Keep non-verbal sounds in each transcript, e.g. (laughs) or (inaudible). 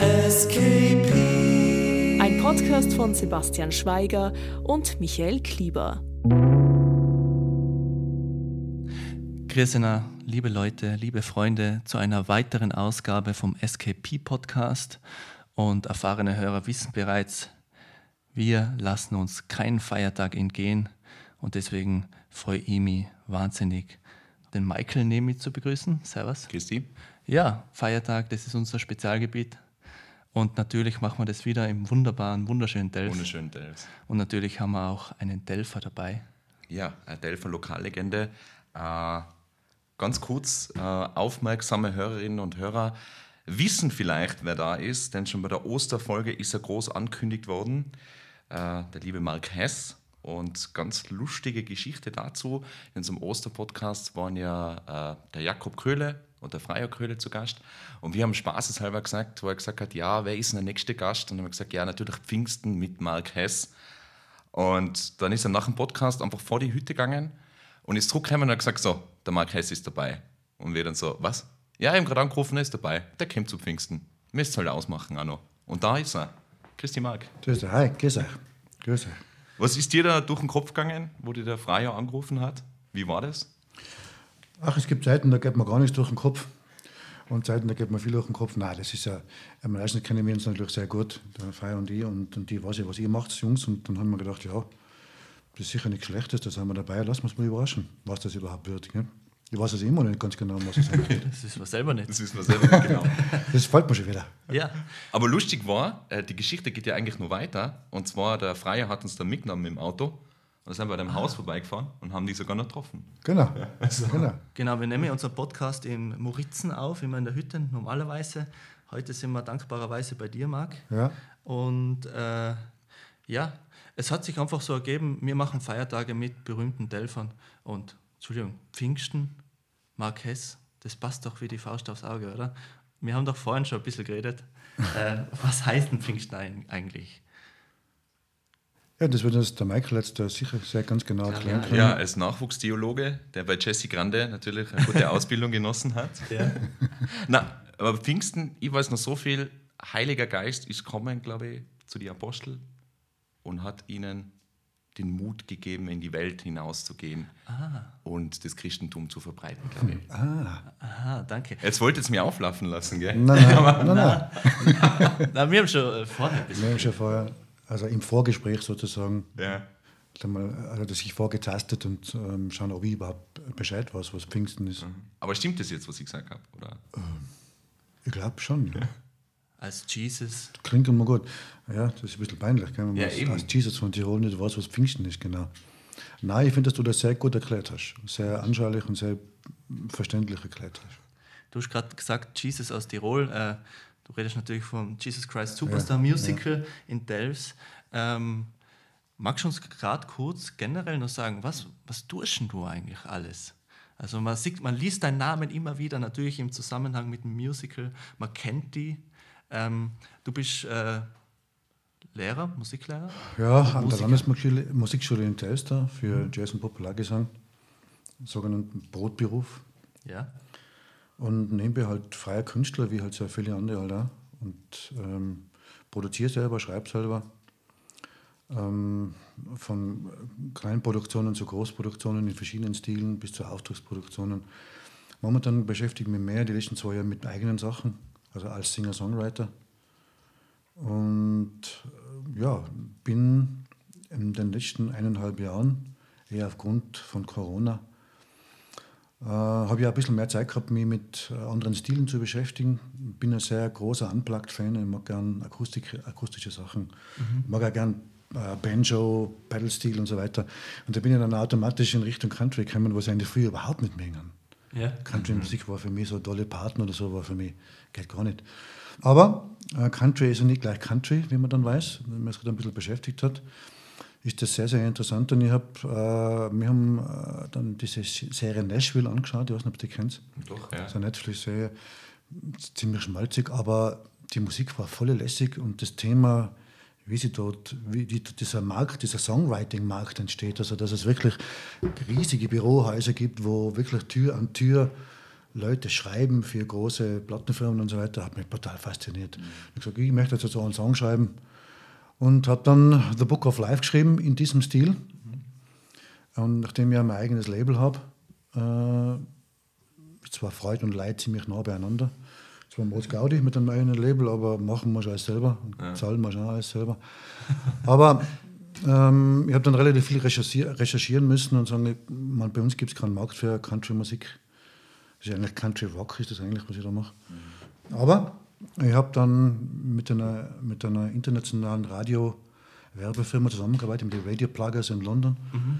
SKP. Ein Podcast von Sebastian Schweiger und Michael Klieber. Grüße, liebe Leute, liebe Freunde, zu einer weiteren Ausgabe vom SKP Podcast. Und erfahrene Hörer wissen bereits, wir lassen uns keinen Feiertag entgehen. Und deswegen freue ich mich wahnsinnig, den Michael neben mir zu begrüßen. Servus. Christi. Ja, Feiertag, das ist unser Spezialgebiet. Und natürlich machen wir das wieder im wunderbaren, wunderschönen Delft. Wunderschönen Delft. Und natürlich haben wir auch einen Delfer dabei. Ja, eine Delfer Lokallegende. Äh, ganz kurz, äh, aufmerksame Hörerinnen und Hörer wissen vielleicht, wer da ist, denn schon bei der Osterfolge ist er groß ankündigt worden. Äh, der liebe Mark Hess. Und ganz lustige Geschichte dazu. In unserem Osterpodcast waren ja äh, der Jakob Köhle und der Freier Köhle zu Gast. Und wir haben spaßeshalber gesagt, wo er gesagt hat, ja, wer ist denn der nächste Gast? Und dann haben wir gesagt, ja, natürlich Pfingsten mit Mark Hess. Und dann ist er nach dem Podcast einfach vor die Hütte gegangen und ist zurückgekommen und hat gesagt, so, der Mark Hess ist dabei. Und wir dann so, was? Ja, ich habe gerade angerufen, er ist dabei. Der kommt zu Pfingsten. Müsst halt ausmachen auch noch. Und da ist er. Christi Mark. Grüß dich, hi, grüß euch. Grüß euch. Was ist dir da durch den Kopf gegangen, wo dir der Freier angerufen hat? Wie war das? Ach, es gibt Zeiten, da geht mir gar nichts durch den Kopf. Und Zeiten, da geht mir viel durch den Kopf. Nein, das ist ja, am meisten kennen wir uns natürlich sehr gut, der Freier und ich. Und, und die weiß ja, was ihr macht, Jungs. Und dann haben wir gedacht, ja, das ist sicher nichts Schlechtes, da sind wir dabei. Lassen wir uns mal überraschen, was das überhaupt wird. Gell? Ich weiß es immer nicht ganz genau, was es sein wird. (laughs) Das wissen wir selber nicht. Das wissen wir selber nicht genau. (laughs) Das freut mich schon wieder. Ja, Aber lustig war, äh, die Geschichte geht ja eigentlich nur weiter. Und zwar, der Freier hat uns dann mitgenommen im Auto. Und sind wir an einem Haus vorbeigefahren und haben die sogar noch getroffen. Genau. (laughs) genau. genau. Wir nehmen unseren Podcast in Moritzen auf, immer in der Hütte normalerweise. Heute sind wir dankbarerweise bei dir, Marc. Ja. Und äh, ja, es hat sich einfach so ergeben, wir machen Feiertage mit berühmten Delfern. Und, Entschuldigung, Pfingsten, Mark Hess, das passt doch wie die Faust aufs Auge, oder? Wir haben doch vorhin schon ein bisschen geredet. äh, was heißt denn Pfingsten eigentlich? Ja, das wird uns der Michael jetzt da sicher sehr ganz genau erklären ja. können. Ja, als Nachwuchstheologe, der bei Jesse Grande natürlich eine gute (laughs) Ausbildung genossen hat. Ja. Na, aber Pfingsten, ich weiß noch so viel, Heiliger Geist ist gekommen, glaube ich, zu den Aposteln und hat ihnen den Mut gegeben, in die Welt hinauszugehen und das Christentum zu verbreiten, glaube ich. Aha, danke. Jetzt wollt ihr es mir auflaufen lassen, gell? Nein, nein, nein, nein. Na, wir haben schon vorher ein bisschen Wir haben schon vorher, also im Vorgespräch sozusagen, Ja. also das sich vorgetastet und ähm, schauen, ob ich überhaupt Bescheid weiß, was Pfingsten ist. Aber stimmt das jetzt, was ich gesagt habe? Oder? Ich glaube schon. Ja. als Jesus. Klingt immer gut. Ja, das ist ein bisschen peinlich, gell, wenn man Ja, als, eben. als Jesus von Tirol nicht weiß, was Pfingsten ist, genau. Nein, ich finde, dass du das sehr gut erklärt hast. Sehr anschaulich und sehr verständlich erklärt hast. Du hast gerade gesagt, Jesus aus Tirol. Äh, du redest natürlich vom Jesus Christ Superstar Musical in Delfs. Ähm, magst du uns gerade kurz generell noch sagen, was, was tust du eigentlich alles? Also man, sieht, man liest deinen Namen immer wieder, natürlich im Zusammenhang mit dem Musical. Man kennt die. Ähm, du bist äh, Lehrer, Musiklehrer. Ja, an der. Landesmusikschule Musikschule in Telster für Jazz und Populargesang, sogenannten Brotberuf. Ja. Und nebenbei halt freier Künstler, wie halt sehr viele andere halt auch. Und ähm, produziere selber, schreibe selber. Ähm, von Kleinproduktionen zu Großproduktionen in verschiedenen Stilen bis zu Auftragsproduktionen. Momentan beschäftige ich mich mehr die letzten zwei Jahre mit eigenen Sachen, also als Singer-Songwriter. Und äh, ja, bin in den letzten eineinhalb Jahren, eher aufgrund von Corona, äh, habe ich ein bisschen mehr Zeit gehabt, mich mit äh, anderen Stilen zu beschäftigen. Bin ein sehr großer Unplugged-Fan. Ich mag gern Akustik, akustische Sachen. Ich mag auch gern äh, Banjo, Pedal-Stil und so weiter. Und da bin ich dann automatisch in Richtung Country gekommen, was ich eigentlich früher überhaupt nicht mehr. Ja. Country-Musik war für mich so tolle Partner oder so, war für mich, geht gar nicht. Aber äh, Country ist ja nicht gleich Country, wie man dann weiß, wenn man sich da ein bisschen beschäftigt hat. Ist das sehr, sehr interessant. Und ich hab, äh, wir haben äh, dann diese Serie Nashville angeschaut, ich weiß nicht, ob du die kennst. Doch, ja. Das ist eine Netflix-Serie, ziemlich schmalzig, aber die Musik war voll lässig und das Thema, wie sie dort, wie die, dieser Markt, dieser Songwriting-Markt entsteht, also dass es wirklich riesige Bürohäuser gibt, wo wirklich Tür an Tür Leute schreiben für große Plattenfirmen und so weiter, hat mich total fasziniert. Mhm. Ich habe gesagt, ich möchte jetzt so einen Song schreiben und habe dann The Book of Life geschrieben in diesem Stil. Und nachdem ich mein eigenes Label habe, äh, zwar Freude und Leid ziemlich nah beieinander. Zwar Moritz Gaudi mit einem eigenen Label, aber machen wir schon alles selber und ja. zahlen wir schon alles selber. aber ähm, ich habe dann relativ viel recherchieren müssen und sagen, man, bei uns gibt es keinen Markt für Country-Musik. Das ist eigentlich Country Rock, ist das eigentlich, was ich da mache. Mhm. Aber ich habe dann mit einer, mit einer internationalen Radio-Werbefirma zusammengearbeitet, mit den Radio Pluggers in London. Mhm.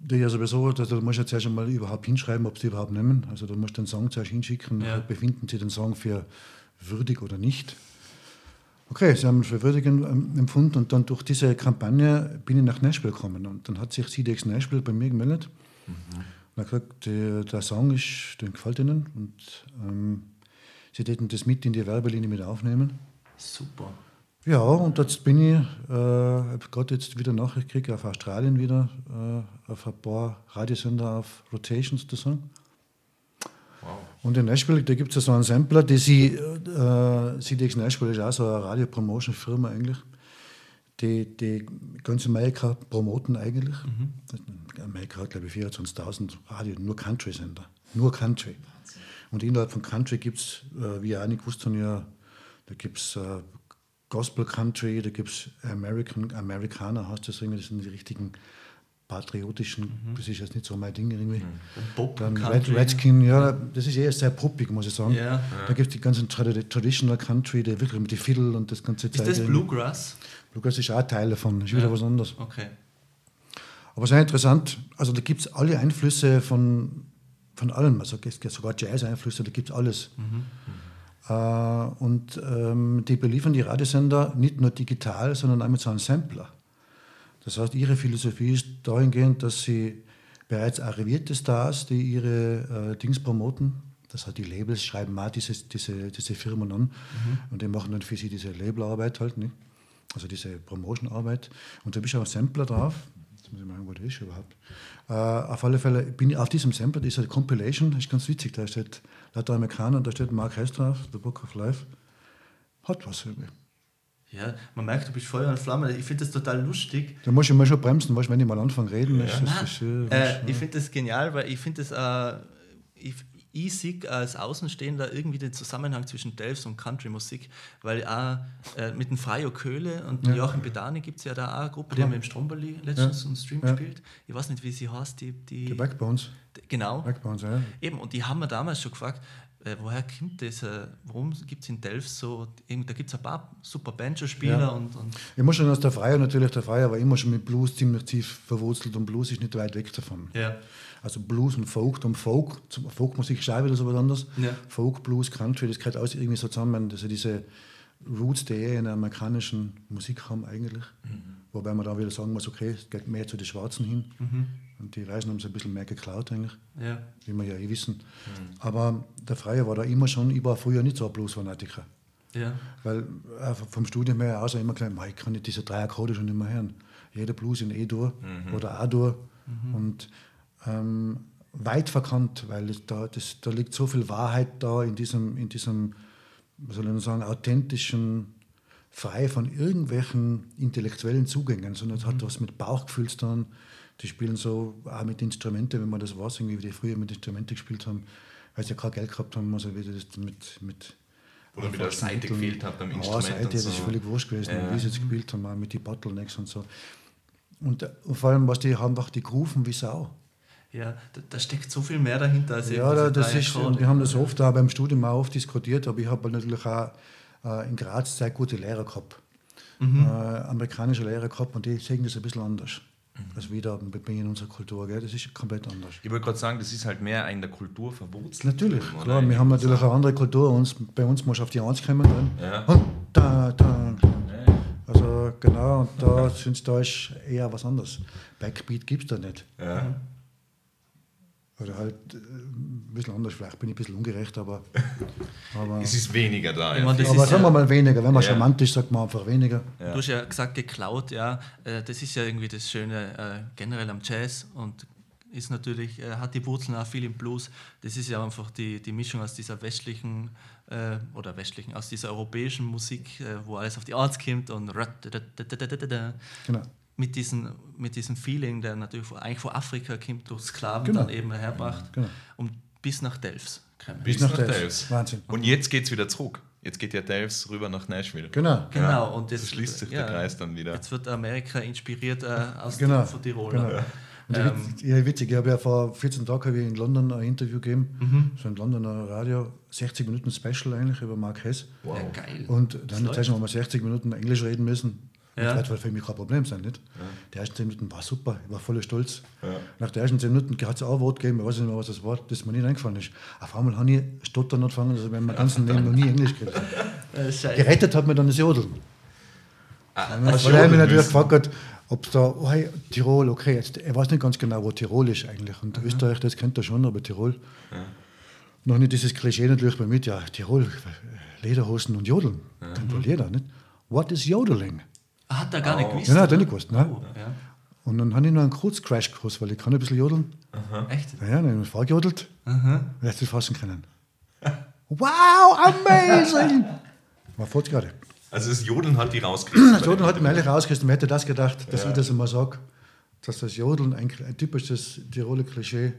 Die ja sowieso, da, da musst du zuerst einmal überhaupt hinschreiben, ob sie überhaupt nehmen. Also da musst du den Song zuerst hinschicken, ja. befinden sie den Song für würdig oder nicht. Okay, sie haben ihn für würdig empfunden und dann durch diese Kampagne bin ich nach Nashville gekommen und dann hat sich CDX Nashville bei mir gemeldet. Mhm. Und hat gesagt, der, der Song ist, den gefällt ihnen und ähm, sie täten das mit in die Werbelinie mit aufnehmen. Super. Ja, und jetzt bin ich, äh, habe gerade jetzt wieder Nachricht gekriegt, auf Australien wieder, äh, auf ein paar Radiosender auf Rotation sozusagen. Wow. Und in Nashville, da gibt es ja so einen Sampler, die sie, äh, CDX Nashville ist auch so eine Radio-Promotion-Firma eigentlich die, die ganz Amerika promoten eigentlich. Mhm. Amerika hat, glaube ich, 24.000 Radio, nur Country-Sender. Nur Country. Und innerhalb von Country gibt es, äh, wie ihr auch nicht gewusst haben, ja, da gibt es äh, Gospel Country, da gibt es American, Amerikaner, heißt das irgendwie, das sind die richtigen patriotischen, mhm. das ist jetzt nicht so mein Ding irgendwie. Mhm. Dann Red, Redskin, ja, das ist eher sehr poppig, muss ich sagen. Ja. Da gibt es die ganzen Traditional Country, die wirklich mit den Fiddle und das ganze Ist das Bluegrass? Bluegrass ist auch Teil davon, ist ja. wieder was anderes. Okay. Aber sehr interessant, also da gibt es alle Einflüsse von, von allem, also sogar Jazz-Einflüsse, da gibt es alles. Mhm. Äh, und ähm, die beliefern die Radiosender nicht nur digital, sondern auch mit so einem Sampler. Das heißt, ihre Philosophie ist dahingehend, dass sie bereits arrivierte Stars, die ihre äh, Dings promoten, das heißt, die Labels schreiben auch diese, diese, diese Firmen an mhm. und die machen dann für sie diese Labelarbeit halt, nicht? also diese Promotionarbeit. Und da bist du auch ein Sampler drauf. Jetzt muss ich mal sagen, wo der ist überhaupt. Äh, auf alle Fälle bin ich auf diesem Sampler, dieser Compilation, das ist ganz witzig, da steht lauter Amerikaner, da steht Mark Hess drauf, The Book of Life. Hat was irgendwie. Ja, man merkt, du bist Feuer und Flamme. Ich finde das total lustig. Da muss ich mal schon bremsen, weißt, wenn ich mal anfange reden. Ja. Ist, ist, äh, äh, ich finde das genial, weil ich finde das, äh, ich, ich als Außenstehender irgendwie den Zusammenhang zwischen Delfs und Country-Musik, weil auch äh, mit dem Freio Köhle und ja. Joachim Bedani gibt es ja da auch eine Gruppe, die haben mit dem Stromberli letztens ja. einen Stream ja. gespielt. Ich weiß nicht, wie sie heißt. Die, die, die Backbones. Genau. Backbones, ja. Eben, und die haben wir damals schon gefragt, äh, woher kommt das? Äh, warum gibt es in Delft so, da gibt es ein paar super Banjo-Spieler ja. und, und, Ich muss schon aus der Freier, natürlich, der Freier war immer schon mit Blues ziemlich tief verwurzelt und Blues ist nicht weit weg davon. Ja. Also Blues und Folk, und Folk, Folkmusik ist auch wieder so was anderes. Ja. Folk, Blues, Country, das gehört alles irgendwie so zusammen. Also diese Roots, die eher in der amerikanischen Musik haben eigentlich. Mhm. Wobei man da wieder sagen muss, okay, es geht mehr zu den Schwarzen hin. Mhm. Und die Reisen haben sie ein bisschen mehr geklaut eigentlich, ja. wie wir ja eh wissen. Mhm. Aber der Freie war da immer schon, ich war früher nicht so ein Blues-Fanatiker. Ja. Weil äh, vom Studium her aus immer gesagt, ich kann nicht diese drei Akkorde schon immer hören. Jeder Blues in E-Dur mhm. oder A-Dur. Mhm. Und ähm, weit verkannt, weil da, das, da liegt so viel Wahrheit da in diesem, in diesem soll ich sagen, authentischen frei von irgendwelchen intellektuellen Zugängen, sondern es mhm. hat was mit Bauchgefühl zu tun, die spielen so auch mit Instrumenten, wenn man das weiß, irgendwie, wie die früher mit Instrumenten gespielt haben, weil sie ja kein Geld gehabt haben, also wieder das mit, mit oder wie der Seite gefehlt hat beim Instrument. Ja, Seite, so. das ist völlig wurscht gewesen, ja. wie sie jetzt gespielt haben, auch mit den Bottlenecks und so. Und, und äh, vor allem, was die haben, einfach die Grufen wie Sau. Ja, da, da, steckt so viel mehr dahinter. Als ja, da, das ist, und wir haben das oft auch beim Studium auch oft diskutiert, aber ich habe natürlich auch äh, in Graz sehr gute Lehrer gehabt. Mhm. Äh, amerikanische Lehrer gehabt und die sehen das ein bisschen anders. Mhm. als wieder in unserer Kultur. Gell? Das ist komplett anders. Ich wollte gerade sagen, das ist halt mehr in der Kultur verwurzelt. Natürlich, klar. Wir haben natürlich eine andere Kultur. Uns, bei uns muss auf die Eins kommen. Ja. Und da, da. Also genau, und da, sind, da ist eher was anderes. Backbeat gibt es da nicht. Ja. Oder halt äh, ein bisschen anders, vielleicht bin ich ein bisschen ungerecht, aber. (laughs) aber es ist weniger da. Ja. Meine, aber sagen wir mal weniger, wenn man ja. charmant ist, sagt man einfach weniger. Ja. Du hast ja gesagt, geklaut, ja. Äh, das ist ja irgendwie das Schöne äh, generell am Jazz und ist natürlich, äh, hat die Wurzeln auch viel im Blues. Das ist ja einfach die, die Mischung aus dieser westlichen äh, oder westlichen, aus dieser europäischen Musik, äh, wo alles auf die Arts kommt und Genau. Mit, diesen, mit diesem Feeling, der natürlich eigentlich von Afrika kommt, durch Sklaven Genau. dann eben herbracht Genau. und bis nach Delfs. kommen. Bis, nach nach. Delfts. Wahnsinn. Und jetzt geht es wieder zurück. Jetzt geht ja Delfts rüber nach Nashville. Genau. Genau, und jetzt schließt sich ja, der Kreis dann wieder. Jetzt wird Amerika inspiriert äh, aus Genau. von Tirol. Genau. Und Ähm, ja, witzig, ich habe ja vor 14 Tagen in London ein Interview gegeben, Mhm. so ein Londoner Radio, 60 Minuten Special eigentlich über Mark Hess. Ja, geil. Und dann Das läuft. haben wir 60 Minuten Englisch reden müssen. Ja. Das wird für mich kein Problem sein, nicht? Die ersten 10 Minuten war super, ich war voller Stolz. Nach den ersten 10 Minuten hat es auch ein Wort gegeben, ich weiß nicht mehr, was das war, das mir nicht eingefallen ist. Auf einmal habe ich stottern angefangen, also wenn mein ganzen Leben noch nie Englisch geredet. (laughs) Gerettet hat mir dann das Jodeln. Ah, Weil hast er mich natürlich gefragt hat, ob da, oh, hey, Tirol, okay, jetzt, er weiß nicht ganz genau, wo Tirol ist eigentlich. Und Österreich, das kennt er schon, aber Tirol. Noch nicht dieses Klischee natürlich bei mit, ja, Tirol, Lederhosen und Jodeln. Kennt wohl jeder, nicht? What is Jodeling? Ah, Hat er gar nicht gewusst. Ja, nein, hat er nicht gewusst, ne? Oh, ja. Und dann habe ich noch einen Kurzcrash-Kurs, weil ich kann ein bisschen jodeln. Echt? Ja, ja, dann habe ich vorgejodelt. Und er hat es fassen können. (laughs) Wow, amazing! War fort gerade. Also das Jodeln hat die rausgekriegt. Das Jodeln hat mir eigentlich rausgerissen. Wer hätte das gedacht, dass ich das einmal sage, dass das Jodeln ein, ein typisches Tiroler Klischee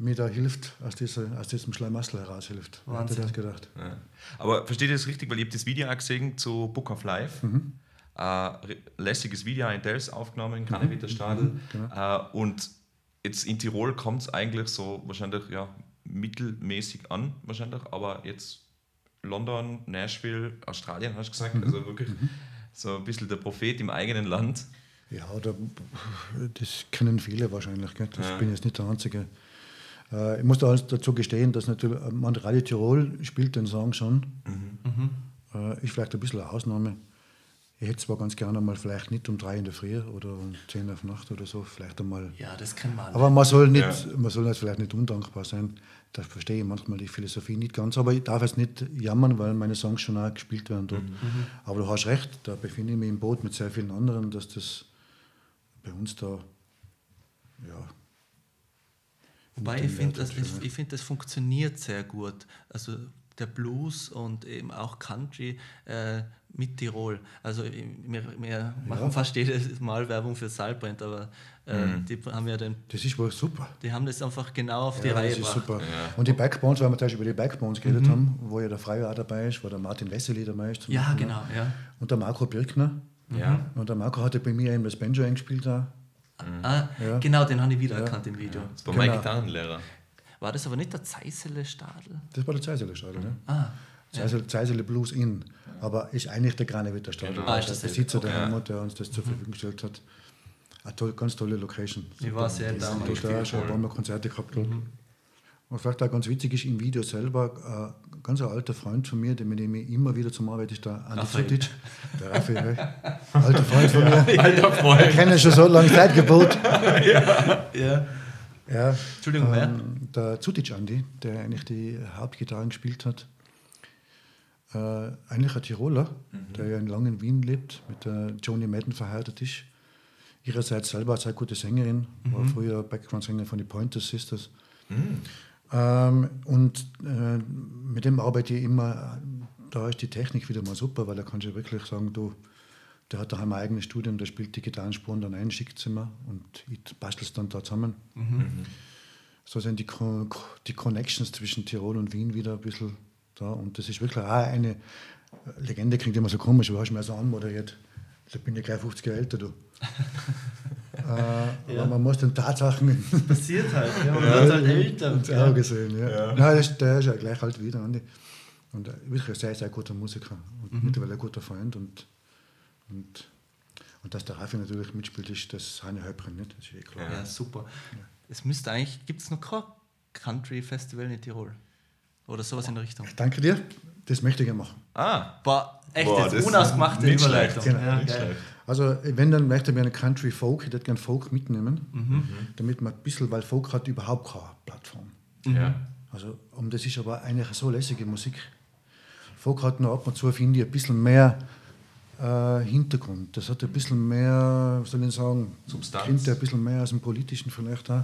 mir da hilft, aus, dieser, aus diesem Schlamassel heraushilft. Wer hätte Wahnsinn. das gedacht? Ja. Aber versteht ihr das richtig? Weil ich habe das Video auch gesehen zu Book of Life. Mhm. Äh, lässiges Video in Delfts aufgenommen, Mhm. in Kannewitterstadel. Genau. Äh, und jetzt in Tirol kommt es eigentlich so wahrscheinlich ja, mittelmäßig an, wahrscheinlich. Aber jetzt London, Nashville, Australien, hast du gesagt. Mhm. Also wirklich so ein bisschen der Prophet im eigenen Land. Ja, da, das kennen viele wahrscheinlich. Gell? Das Ja. bin jetzt nicht der Einzige. Äh, ich muss da alles dazu gestehen, dass natürlich äh, man Radio Tirol spielt den Song schon. Äh, ist vielleicht ein bisschen eine Ausnahme. Ich hätte zwar ganz gerne mal vielleicht nicht um drei in der Früh oder um zehn auf Nacht oder so, vielleicht einmal. Ja, das kann man. Aber man soll, nicht, Ja. man soll jetzt vielleicht nicht undankbar sein. Da verstehe ich manchmal die Philosophie nicht ganz. Aber ich darf jetzt nicht jammern, weil meine Songs schon auch gespielt werden dort. Aber du hast recht, da befinde ich mich im Boot mit sehr vielen anderen, dass das bei uns da, ja. Wobei ich finde, das, das, ich find, das funktioniert sehr gut. Also der Blues und eben auch Country äh, mit Tirol. Also ich- wir, wir machen fast jedes Mal Werbung für Salbrand, aber äh, die haben ja den, Das ist wohl super. die haben das einfach genau auf die Ja, Reihe das ist gebracht. super. Und die Backbones, weil wir zum Beispiel über die Backbones geredet haben, wo ja der Freier auch dabei ist, wo der Martin Wessely dabei ist. Ja, Beispiel, genau, ne? ja. Und der Marco Birkner. Ja. Und der Marco hatte bei mir eben das Banjo eingespielt da. Ah, Ja. Genau, den habe ich wiedererkannt im Video. Das war mein Genau. Gitarrenlehrer. War das aber nicht der Zeisele Stadel? Das war der Zeisele Stadel, ne? Ah, Zeisele, Zeisele Blues Inn. Aber ist eigentlich der Granewitter Stadel. Genau. Ah, ist der. Besitzer der Okay. Heimat, der uns das zur Verfügung gestellt hat. Eine toll, ganz tolle Location. ich war sehr Da damals. hat er schon ein paar Mal Konzerte gehabt. dort. Und vielleicht auch ganz witzig ist im Video selber, ein ganz ein alter Freund von mir, mit dem ich immer wieder zum Arbeit ist, der Andi. Zutic. Der Raphael, alter Freund von mir. Alter Freund. Ich kenne schon so lange Zeitgebot. (laughs) Ja. Ja, Entschuldigung, wer? ähm, der Zutic Andi, der eigentlich die Hauptgitarren gespielt hat. Äh, eigentlich ein Tiroler, der ja in Lang in Wien lebt, mit der Joni Madden verheiratet ist. Ihrerseits selber eine sehr gute Sängerin, war früher Background-Sängerin von den Pointer Sisters. Ähm, und äh, mit dem arbeite ich immer, da ist die Technik wieder mal super, weil da kannst du wirklich sagen, du, der hat daheim ein eigenes Studium, der spielt die Gitarrenspuren dann ein, schickt sie mir und ich bastel es dann da zusammen. So sind die, die Connections zwischen Tirol und Wien wieder ein bisschen da und das ist wirklich auch eine Legende, klingt immer so komisch, du hast mir so anmoderiert. Da bin ich gleich 50 Jahre älter, du. (laughs) äh, Ja. Aber man muss den Tatsachen Passiert halt, ja. Man wird halt älter. ins Ja. Auge sehen. Ja. Nein, der ist, der ist ja gleich alt wieder, Andi. Und äh, wirklich ein sehr, sehr guter Musiker und mittlerweile ein guter Freund. Und, und, und dass der Raffi natürlich mitspielt, ist das eine Häuptling, nicht? Das ist eh klar. Ja, super. Es müsste eigentlich, gibt es noch kein Country-Festival in Tirol? Oder sowas in der Richtung? Danke dir, das möchte ich gerne machen. Ah, Boah, echt Boah, jetzt das ist unausgemachte Überleitung. schlecht. Genau. Ja, nicht geil. schlecht. Also, wenn dann möchte ich mir eine Country Folk, ich hätte gerne Folk mitnehmen, Mhm. damit man ein bisschen, weil Folk hat überhaupt keine Plattform. ja. Also, um das ist aber eigentlich so lässige Musik. Folk hat noch ab und zu, finde ich, ein bisschen mehr äh, Hintergrund. Das hat ein bisschen mehr, was soll ich sagen, Substanz. Kommt ein bisschen mehr aus dem Politischen vielleicht auch.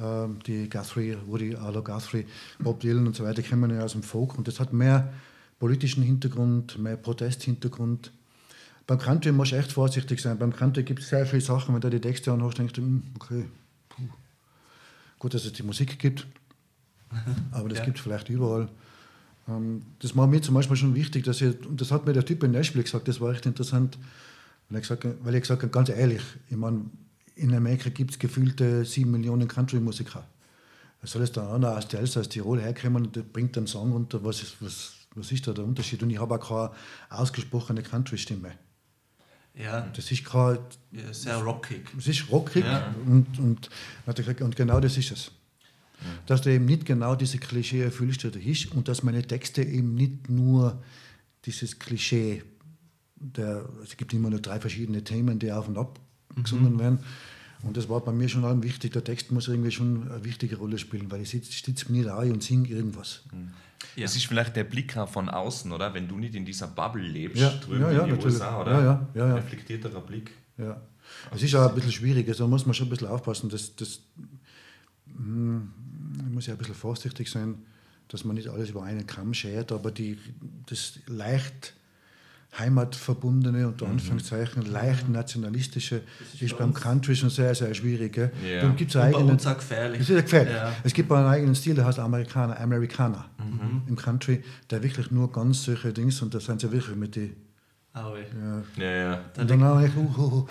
Ja. Ähm, die Guthrie, Woody Arlo Guthrie, Bob Dylan und so weiter kommen ja aus dem Folk und das hat mehr politischen Hintergrund, mehr Protesthintergrund. Beim Country muss du echt vorsichtig sein. Beim Country gibt es sehr viele Sachen, wenn du die Texte anhörst, denkst du, hm, okay, puh. gut, dass es die Musik gibt, (laughs) aber das Ja. gibt es vielleicht überall. Ähm, das war mir zum Beispiel schon wichtig, dass ich, und das hat mir der Typ in Nashville gesagt, das war echt interessant, weil ich gesagt, habe- ganz ehrlich, ich meine, in Amerika gibt es gefühlte sieben Millionen Country-Musiker. Soll es da einer aus Delsa, aus Tirol herkommen und der bringt einen Song runter, was ist, was, was ist da der Unterschied? Und ich habe auch keine ausgesprochene Country-Stimme. Ja, Das ist keine ja, sehr rockig. es ist rockig Ja. und, und, und genau das ist es. Dass du eben nicht genau diese Klischee erfüllst, die da ist, und dass meine Texte eben nicht nur dieses Klischee, der, es gibt immer nur drei verschiedene Themen, die auf und ab gesungen werden. Und das war bei mir schon allem wichtig. Der Text muss irgendwie schon eine wichtige Rolle spielen, weil ich sitze sitz mir nicht ein und singe irgendwas. Ja. Das ist vielleicht der Blick von außen, oder? Wenn du nicht in dieser Bubble lebst, Ja, drüben ja, ja, in die natürlich. USA, oder? Ja, ja, ja, ja. Reflektierterer Blick. Ja. Es ist auch ein bisschen schwierig, also da muss man schon ein bisschen aufpassen. Das, das, hm, man muss ja ein bisschen vorsichtig sein, dass man nicht alles über einen Kamm schert, aber die, das leicht heimatverbundene, unter Anführungszeichen, leicht nationalistische, ist, beim Country schon sehr, sehr schwierig. Ja. Darum gibt's Und bei eigene, uns auch gefährlich. es ist gefährlich. Ja. Es gibt einen eigenen Stil, der heißt Amerikaner, Amerikaner im Country, der wirklich nur ganz solche Dings, und da sind sie wirklich mit die, Aue. ja, Ja, ja. und dann auch uh, uh, uh,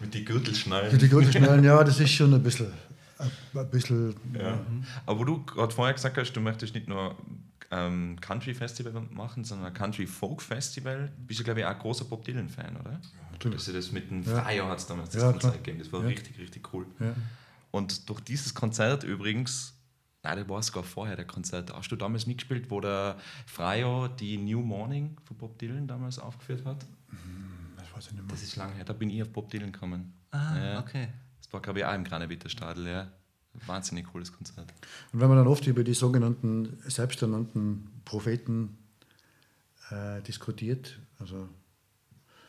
Mit die Gürtelschnallen. für die guten Schnellen, ja, das ist schon ein bisschen, (laughs) ein, bisschen, Ja. Aber wo du gerade vorher gesagt hast, du möchtest nicht nur ähm, Country Festival machen, sondern ein Country Folk Festival. Bist du, glaube ich, auch ein großer Bob Dylan-Fan, oder? Natürlich. Dass du das mit dem Ja. Freier hat es damals das Ja, Konzert klar. gegeben. Das war Ja. richtig, richtig cool. ja. Und durch dieses Konzert übrigens, nein, das war sogar vorher der Konzert, hast du damals mitgespielt, wo der Freier die New Morning von Bob Dylan damals aufgeführt hat? Das weiß ich nicht mehr. Das ist lange her, da bin ich auf Bob Dylan gekommen. Ah, Ja. okay. Das war, glaube ich, auch im Granewitter Stadel, ja. Wahnsinnig cooles Konzert. Und wenn man dann oft über die sogenannten selbsternannten Propheten äh, diskutiert, also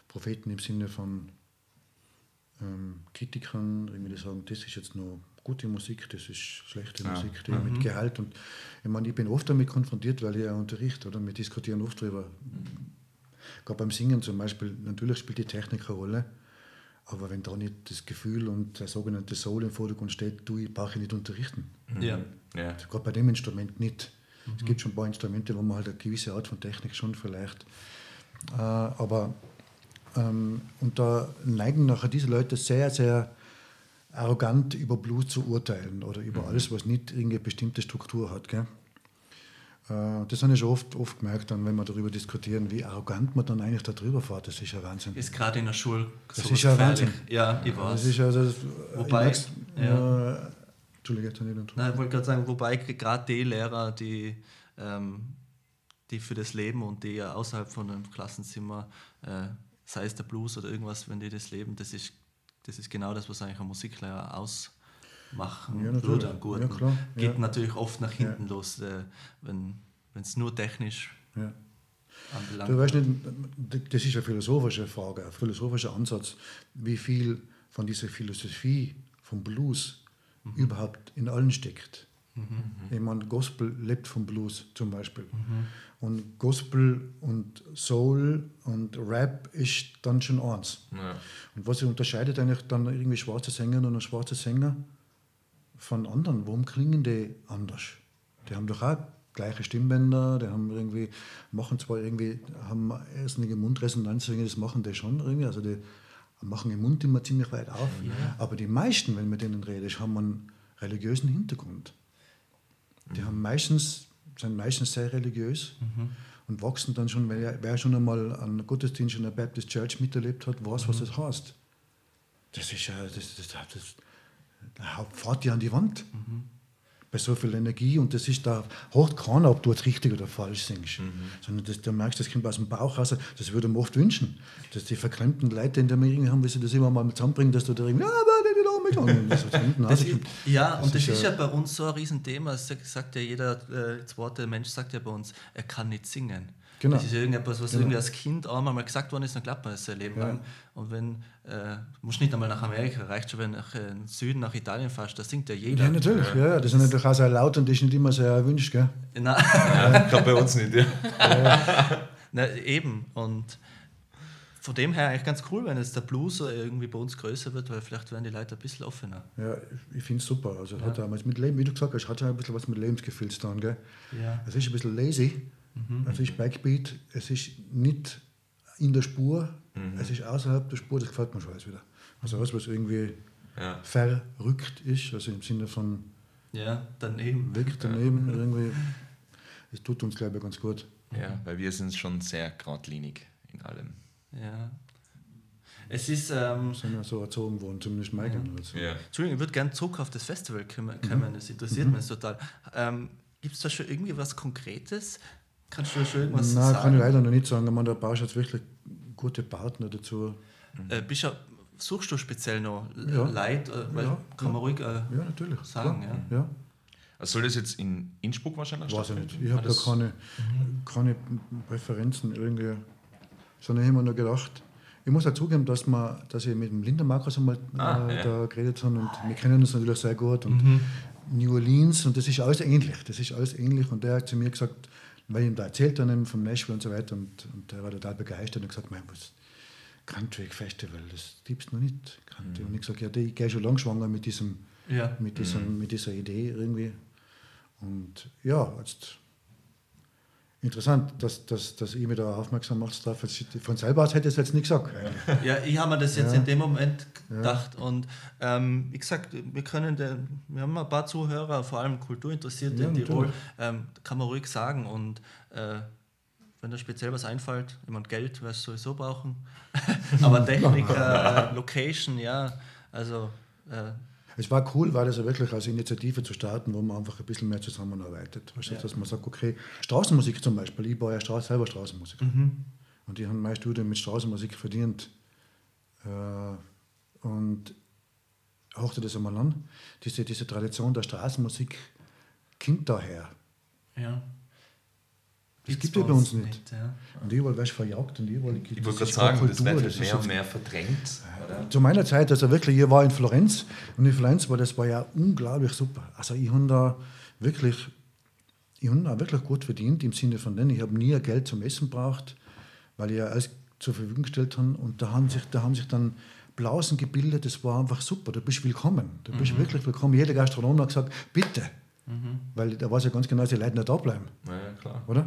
Propheten im Sinne von ähm, Kritikern, irgendwie die sagen, das ist jetzt nur gute Musik, das ist schlechte Ja. Musik, die mit Gehalt. Und ich meine, ich bin oft damit konfrontiert, weil ich ja unterrichte oder wir diskutieren oft darüber. Gerade beim Singen zum Beispiel, natürlich spielt die Technik eine Rolle, aber wenn da nicht das Gefühl und der sogenannte Soul im Vordergrund steht, du, ich brauche nicht unterrichten. Ja. Ja. Gerade bei dem Instrument nicht. Es gibt schon ein paar Instrumente, wo man halt eine gewisse Art von Technik schon vielleicht. Äh, aber ähm, und da neigen nachher diese Leute sehr, sehr arrogant über Blues zu urteilen oder über alles, was nicht irgendeine bestimmte Struktur hat. Gell? Äh, das habe ich schon oft, oft gemerkt, dann, wenn wir darüber diskutieren, wie arrogant man dann eigentlich da drüber fährt. Das ist ja Wahnsinn. Ist gerade in der Schule Das sowas ist ja gefährlich. Wahnsinn. Ja, ich Das weiß. ist also, das, Wobei, ich merk's, äh, Entschuldige, ich nicht Nein, ich wollte gerade sagen, wobei gerade die Lehrer, die, ähm, die für das Leben und die ja außerhalb von einem Klassenzimmer, äh, sei es der Blues oder irgendwas, wenn die das leben, das ist, das ist genau das, was eigentlich ein Musiklehrer ausmachen Ja, würde. Einen guten. Ja, klar. Geht Ja. natürlich oft nach hinten los, äh, wenn es nur technisch Ja. anbelangt. Du weißt nicht, das ist eine philosophische Frage, ein philosophischer Ansatz, wie viel von dieser Philosophie vom Blues überhaupt in allen steckt. Ich meine, Gospel lebt vom Blues zum Beispiel. Und Gospel und Soul und Rap ist dann schon eins. Ja. Und was unterscheidet eigentlich dann irgendwie schwarze Sängerinnen und schwarze Sänger von anderen? Warum klingen die anders? Die haben doch auch gleiche Stimmbänder, die haben irgendwie, machen zwar irgendwie, haben erstlige Mundresonanz, das machen die schon irgendwie, also die machen den Mund immer ziemlich weit auf. Aber die meisten, wenn mit denen redest, haben einen religiösen Hintergrund. Die haben meistens, sind meistens sehr religiös und wachsen dann schon, wer, wer schon einmal einen Gottesdienst in der Baptist Church miterlebt hat, weiß, was das heißt. Das ist ja, das, das, das, das fährt ja an die Wand. Bei so viel Energie und das ist da, hocht keiner, ob du jetzt richtig oder falsch singst. Sondern das, du merkst, das kommt aus dem Bauch raus. Das würde man oft wünschen, dass die verklemmten Leute in der Mirring haben, wie sie das immer mal zusammenbringen, dass du da irgendwie, ja, mich an. Und das Das ist, ja, Das und das ist ist ja- ja bei uns so ein Riesenthema. Es sagt- sagt ja jeder äh, zweite Mensch sagt ja bei uns, er kann nicht singen. Genau. Das ist ja irgendetwas, was Genau. irgendwie als Kind einmal mal gesagt worden ist, dann glaubt man es sein Leben Ja. lang. Und wenn, äh, musst nicht einmal nach Amerika, reicht schon, wenn du nach äh, Süden, nach Italien fährst, da singt ja jeder. Ja, natürlich. Ja, ja. Das ist natürlich auch sehr laut und das ist nicht immer sehr erwünscht. Gell? Na, (laughs) Ja, Gerade bei uns nicht. Ja. (laughs) na, eben. Und von dem her eigentlich ganz cool, wenn jetzt der Blues irgendwie bei uns größer wird, weil vielleicht werden die Leute ein bisschen offener. Ja, ich finde es super. Also es hat auch was mit Leben, wie du gesagt hast, hat ja ein bisschen was mit Lebensgefühl zu tun. Gell? Ja. Es ist ein bisschen lazy, es ist Backbeat, es ist nicht in der Spur, es ist außerhalb der Spur, das gefällt mir schon alles wieder. Also alles, was irgendwie Ja. verrückt ist, also im Sinne von Ja, daneben. weg daneben irgendwie, es tut uns, glaube ich, ganz gut. ja, weil wir sind schon sehr geradlinig in allem. Ja. Es ist, ähm, sind ja so erzogen worden, zumindest Meigen oder so. Ja. Entschuldigung, ich würde gerne zurück auf das Festival kommen, Mhm. das interessiert mich total. Ähm, Gibt es da schon irgendwie was Konkretes? Kannst du da schon irgendwas Nein, sagen? kann ich leider noch nicht sagen. Ich meine, da brauchst du jetzt wirklich gute Partner dazu. Äh, bist du, suchst du speziell noch Ja. Leute? Äh, weil Ja, kann ja. man ruhig äh, Ja, natürlich. sagen. klar. Ja. ja. Also soll das jetzt in Innsbruck wahrscheinlich Weiß ich stattfinden? nicht. Ich habe da keine, keine Präferenzen irgendwie, sondern ich habe mir nur gedacht, ich muss auch zugeben, dass, wir, dass ich mit dem Linda Markus einmal Ah, äh, ja. da geredet habe und wir kennen uns natürlich sehr gut und New Orleans und das ist alles ähnlich, das ist alles ähnlich und der hat zu mir gesagt, weil ich ihm da erzählt habe vom Nashville und so weiter und, und der war total begeistert und gesagt, mein, was Country Festival, das gibt's noch nicht. Country. Und ich gesagt, ja, ich gehe schon lange schwanger mit diesem Ja. mit, diesem, mit dieser Idee irgendwie. Und ja, jetzt interessant, dass, dass, dass ich mich da aufmerksam macht. Jetzt- Von selber aus hätte ich es jetzt nicht gesagt. (laughs) Ja, ich habe mir das jetzt Ja. in dem Moment gedacht und ähm, wie gesagt, wir können, den, wir haben ein paar Zuhörer, vor allem Kulturinteressierte Ja, in Tirol, ähm, kann man ruhig sagen und äh, wenn da speziell was einfällt, jemand Geld, du sowieso brauchen, (laughs) aber (laughs) Technik, äh, Location, ja, also äh, Es war cool, weil das ja wirklich als Initiative zu starten, wo man einfach ein bisschen mehr zusammenarbeitet. Weißt du, Ja. Dass man sagt, okay, Straßenmusik zum Beispiel, ich war ja Stra selber Straßenmusiker. Mhm. Und ich habe mein Studium mit Straßenmusik verdient. Äh, und hauchte das einmal an. Diese, diese Tradition der Straßenmusik kommt daher. ja. Das gibt es bei uns nicht. ja. Und überall wirst du verjagt und überall gibt Ich wollte es gerade sagen, das Kultur, wird das halt ist mehr und mehr verdrängt. Oder? Zu meiner Zeit, also wirklich, ich war in Florenz und in Florenz war das war ja unglaublich super. Also ich habe da wirklich, ich habe da wirklich gut verdient im Sinne von denen, ich habe nie Geld zum Essen braucht, weil ich ja alles zur Verfügung gestellt habe und da haben sich, da haben sich dann Blasen gebildet, das war einfach super, du bist willkommen, du bist wirklich willkommen. Jeder Gastronom hat gesagt, bitte, weil da weiß ja ganz genau, dass die Leute nicht da bleiben, Ja, klar. oder?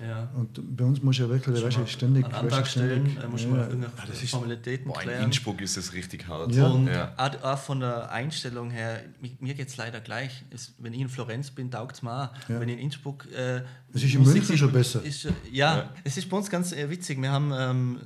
Ja. Und bei uns muss ja wirklich, weißt ständig... Einen Antrag stellen, ständig- äh, muss ja, man ja. irgendwelche Ah, das ist, Formalitäten Boah, in klären. Innsbruck ist es richtig hart. Ja. Und Ja. auch, auch von der Einstellung her, mi- mir geht es leider gleich. Wenn ich in Florenz bin, taugt es mir auch. Ja. Wenn ich in Innsbruck. Äh, Es ist in München schon besser. Ist, schon- ja, es ist bei uns ganz äh, witzig. Wir haben ähm,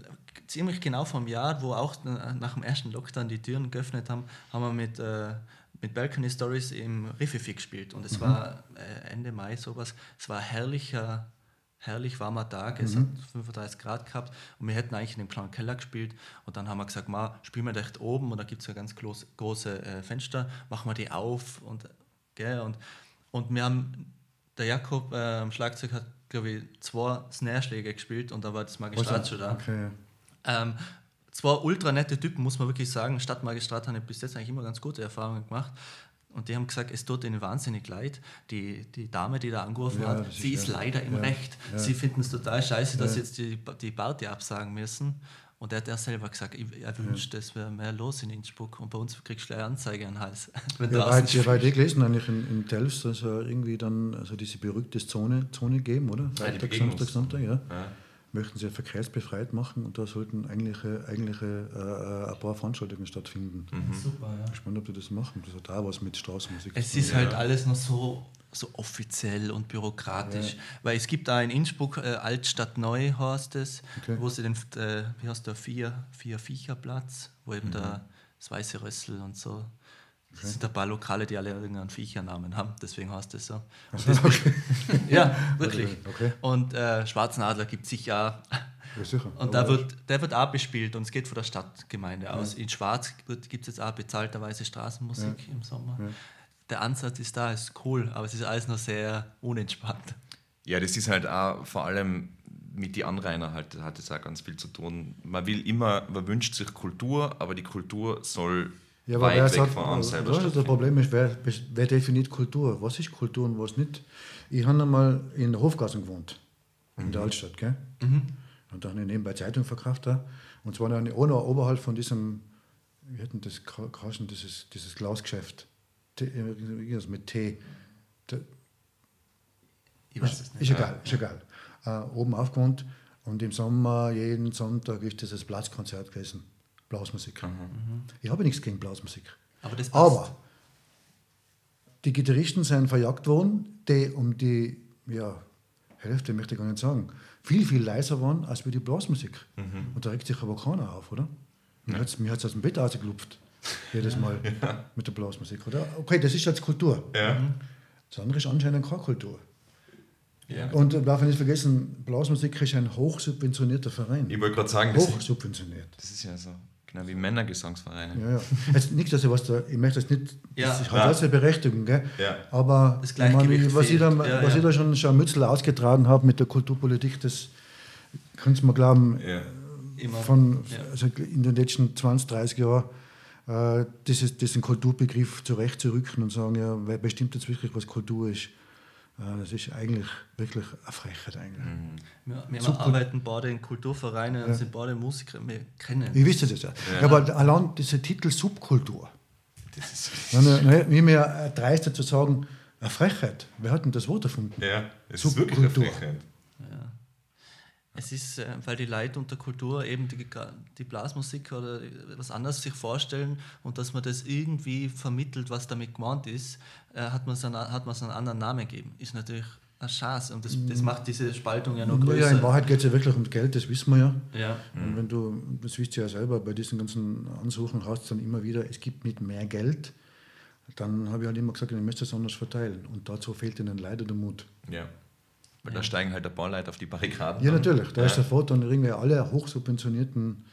ziemlich genau vor einem Jahr, wo auch äh, nach dem ersten Lockdown die Türen geöffnet haben, haben wir mit, äh, mit Balcony Stories im Riffifi gespielt. Und es war äh, Ende Mai sowas. Es war ein herrlicher herrlich warmer Tag, es hat 35 Grad gehabt und wir hätten eigentlich in dem kleinen Keller gespielt und dann haben wir gesagt, ma, spielen wir echt oben und da gibt es ja ganz groß, große äh, Fenster, machen wir die auf und, gell, und, und wir haben, der Jakob äh, am Schlagzeug hat, glaube ich, zwei Snare-Schläge gespielt und da war das Magistrat schon da. Okay. Ähm, zwei ultra nette Typen, muss man wirklich sagen. Stadtmagistrat haben bis jetzt eigentlich immer ganz gute Erfahrungen gemacht. Und die haben gesagt, es tut ihnen wahnsinnig leid. Die, die Dame, die da angerufen Ja, hat, sie ist ist ja- leider im ja, Recht. ja. Sie finden es total scheiße, dass Ja. sie jetzt die, die Party absagen müssen. Und er hat er selber gesagt, er wünscht, es wäre mehr los in Innsbruck. Und bei uns kriegst du eine Anzeige an den Hals. (laughs) Wenn Ja, weil, ja, weil spielst. die gelesen eigentlich in, in Telfs, also irgendwie dann also diese berühmte Zone, Zone geben, oder? Freitag, Samstag, Sonntag, ja. Ja. Möchten sie ja verkehrsbefreit machen und da sollten eigentlich, eigentlich äh, ein paar Veranstaltungen stattfinden. Super, ja. Ich bin gespannt, ob die das machen. Das hat auch was mit Straßenmusik Es ist halt alles noch so, so offiziell und bürokratisch. Weil es gibt da in Innsbruck äh, Altstadt Neu heißt es, Okay. wo sie den, äh, wie heißt der, vier, vier Viecherplatz, wo Mhm. eben der, das Weiße Rössel und so. Es sind ein paar Lokale, die alle irgendeinen Viechernamen haben, deswegen heißt es so. Und das, (laughs) ja, wirklich. (laughs) Okay. Und äh, Schwarzenadler gibt es sicher auch. Ja, sicher. Und da wird, der wird auch bespielt und es geht von der Stadtgemeinde aus. In Schwarz gibt es jetzt auch bezahlterweise Straßenmusik im Sommer. Der Ansatz ist da, ist cool, aber es ist alles noch sehr unentspannt. Ja, das ist halt auch vor allem mit den Anrainer halt, hat es auch ganz viel zu tun. Man will immer, man wünscht sich Kultur, aber die Kultur soll Ja, aber weit wer weg sagt, von einem selber das, das. Problem ist, wer, wer definiert Kultur? Was ist Kultur und was nicht? Ich habe einmal in der Hofgassen gewohnt, in der Altstadt. Gell? Und dann habe ich nebenbei Zeitung verkauft. Da. Und zwar dann noch oberhalb von diesem, wie hätten das geheißen, dieses, dieses Glasgeschäft. T, irgendwas mit T. Da- Ich weiß es nicht. Ist egal, ist egal. Äh, oben aufgewohnt und im Sommer, jeden Sonntag, ist das das Platzkonzert gewesen. Blasmusik. Ich habe nichts gegen Blasmusik. Aber. Aber die Gitarristen sind verjagt worden, die um die ja, Hälfte, möchte ich gar nicht sagen, viel, viel leiser waren als wie die Blasmusik. Und da regt sich aber keiner auf, oder? Mir hat es aus dem Bett rausgelupft. Jedes Mal (laughs) mit der Blasmusik, oder? Okay, das ist jetzt Kultur. Ja. Das andere ist anscheinend keine Kultur. Ja. Und darf ich nicht vergessen, Blasmusik ist ein hochsubventionierter Verein. Ich wollte gerade sagen, das ist, Hochsubventioniert. das ist ja so, genau wie Männergesangsvereine. Ja, ja. Jetzt nicht, dass ich was da, ich möchte das nicht, Ja. das hat alles eine Berechtigung, gell? Ja. aber Das ich meine, was, ich da. Ja, was ich da schon Scharmützel ausgetragen habe mit der Kulturpolitik, das kannst du mir glauben, von, also in den letzten 20, 30 Jahren äh, diesen Kulturbegriff zurechtzurücken und sagen, ja, wer bestimmt jetzt wirklich, was Kultur ist. Äh, das ist eigentlich wirklich eine Frechheit. Eigentlich. Wir, wir Subkul- arbeiten beide in Kulturvereinen und sind beide Musiker. Wir kennen. Ich wüsste das ja. ja. aber allein dieser Titel Subkultur, Das ist, wie mir äh, dreist zu sagen, eine Frechheit. Wer hat denn das Wort erfunden? ja, es ist wirklich eine Subkultur. Frechheit. Es ist, äh, weil die Leute unter Kultur eben die, die Blasmusik oder was anderes sich vorstellen und dass man das irgendwie vermittelt, was damit gemeint ist, äh, hat man es einen, hat man es einen anderen Namen gegeben. Ist natürlich eine Chance und das, das macht diese Spaltung ja noch Ja, größer. in Wahrheit geht es ja wirklich um Geld, das wissen wir ja. Ja. Und wenn du, das wisst ihr ja selber, bei diesen ganzen Ansuchen hast du dann immer wieder, es gibt nicht mehr Geld, dann habe ich halt immer gesagt, ihr müsst es anders verteilen. Und dazu fehlt ihnen leider der Mut. Ja. Weil da steigen halt ein paar Leute auf die Barrikaden. Ja, natürlich. Da ja. ist sofort dann irgendwie alle hochsubventionierten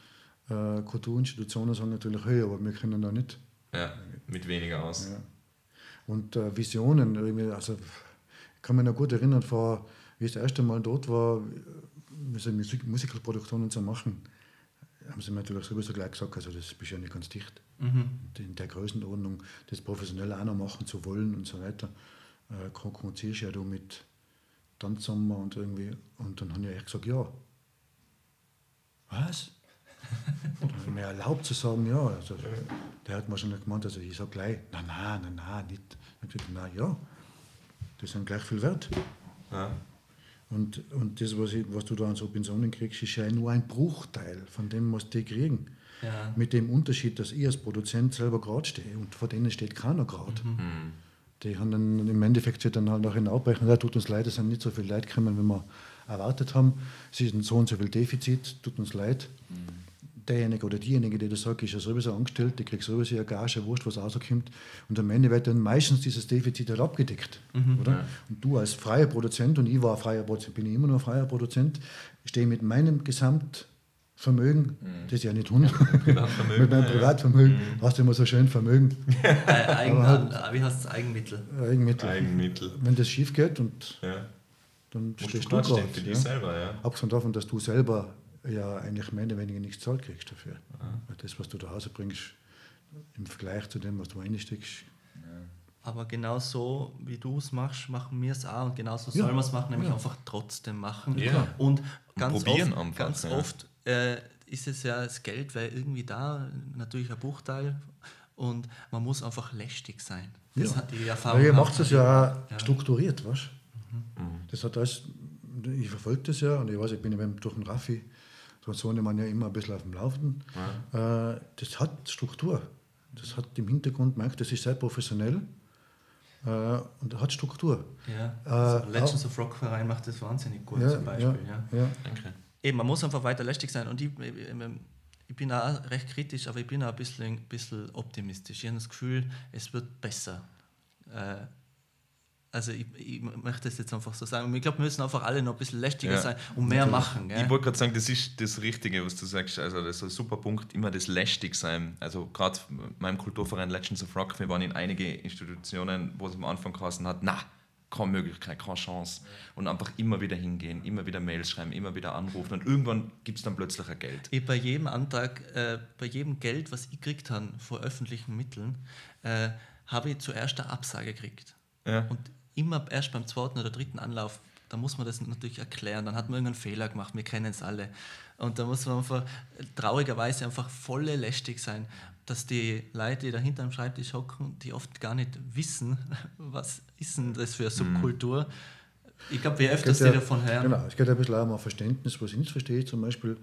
äh, Kulturinstitutionen sagen natürlich, hey, aber wir können da nicht. Ja, mit weniger aus. Ja. Und äh, Visionen, irgendwie, also ich kann mich noch gut erinnern, vor, wie ich das erste Mal dort war, wir so Musik, Musicalproduktionen zu machen, haben sie mir natürlich sowieso gleich gesagt, also das bist ja nicht ganz dicht. Und In der Größenordnung, das professionell auch noch machen zu wollen und so weiter, äh, kommunizierst ja du mit Tanzsommer und irgendwie, und dann habe ich echt gesagt, ja. Was? (laughs) Dann habe ich mir erlaubt zu sagen, ja. Also, der hat mir schon gemeint, also ich sage gleich, nein, nein, nein, nein, nicht. Dann habe ich gesagt, nein, ja, das sind gleich viel wert. Ja. Und, und das, was, ich, was du da an Subventionen kriegst, ist ja nur ein Bruchteil von dem, was die kriegen. Ja. Mit dem Unterschied, dass ich als Produzent selber gerade stehe und vor denen steht keiner gerade. Die haben dann im Endeffekt sich dann halt nachher abbrechen. Ja, tut uns leid, es sind nicht so viele Leute gekommen, wie wir erwartet haben. Es ist ein so und so viel Defizit, tut uns leid. Derjenige oder diejenige, die das sagt, ist ja sowieso angestellt, die kriegt sowieso eine Gage, wurscht, was rauskommt. Und am Ende wird dann meistens dieses Defizit halt abgedeckt. Oder? Und du als freier Produzent, und ich war freier Produzent, bin ich immer noch freier Produzent, stehe mit meinem Gesamtvermögen, das ja nicht 100, Privatvermögen, (laughs) mit meinem ja. Privatvermögen, hast du immer so schön Vermögen, (laughs) Äh, Eigen, Aber äh, wie heißt es? Eigenmittel. Eigenmittel. Eigenmittel. Wenn das schief geht, und Ja. dann Musst du stehst du stehen für dich Ja. selber, ja. Abgesehen davon, dass du selber ja eigentlich mehr oder weniger nichts zahlt kriegst dafür. Weil das, was du nach Hause bringst, im Vergleich zu dem, was du reinsteckst, Aber genau so, wie du es machst, machen wir es auch. Und genauso Ja. soll man es machen, nämlich Ja. einfach trotzdem machen. Ja. Und ganz probieren oft, einfach, ganz ja. oft äh, ist es ja das Geld, weil irgendwie da, natürlich ein Bruchteil. Und man muss einfach lästig sein. Das Ja. hat die Erfahrung. Weil ihr macht es ja, Ja. strukturiert, weißt Das hat alles, ich verfolge das ja und ich weiß, ich bin ja durch den Raffi, durch so man ja immer ein bisschen auf dem Laufenden. Äh, das hat Struktur. Das hat im Hintergrund, merkt, das ist sehr professionell äh, und hat Struktur. Ja. Äh, Also Legends of Rock Verein macht das wahnsinnig gut zum Beispiel. Ja. ja. Danke. Eben, man muss einfach weiter lästig sein. Und ich, ich bin auch recht kritisch, aber ich bin auch ein bisschen, ein bisschen optimistisch. Ich habe das Gefühl, es wird besser. Äh, also ich, ich möchte das jetzt einfach so sagen. Und ich glaube, wir müssen einfach alle noch ein bisschen lästiger Ja. sein und mehr machen. Ich Gell? wollte gerade sagen, das ist das Richtige, was du sagst. Also, das ist ein super Punkt, immer das lästig sein. Also, gerade meinem Kulturverein Legends of Rock, wir waren in einige Institutionen, wo es am Anfang geheißen hat, na, keine Möglichkeit, keine Chance. Und einfach immer wieder hingehen, immer wieder Mails schreiben, immer wieder anrufen und irgendwann gibt es dann plötzlich ein Geld. Ich bei jedem Antrag, äh, bei jedem Geld, was ich gekriegt habe vor öffentlichen Mitteln, äh, habe ich zuerst eine Absage gekriegt. Ja. Und immer erst beim zweiten oder dritten Anlauf, da muss man das natürlich erklären. Dann hat man irgendeinen Fehler gemacht, wir kennen es alle. Und da muss man einfach traurigerweise einfach volle lästig sein, dass die Leute, die da hinter am Schreibtisch hocken, die oft gar nicht wissen, (laughs) was ist denn das für eine Subkultur. Ich glaube, wir öfters die ja, davon hören. Genau, es geht ein bisschen auch um ein Verständnis, was ich nicht verstehe. Zum Beispiel,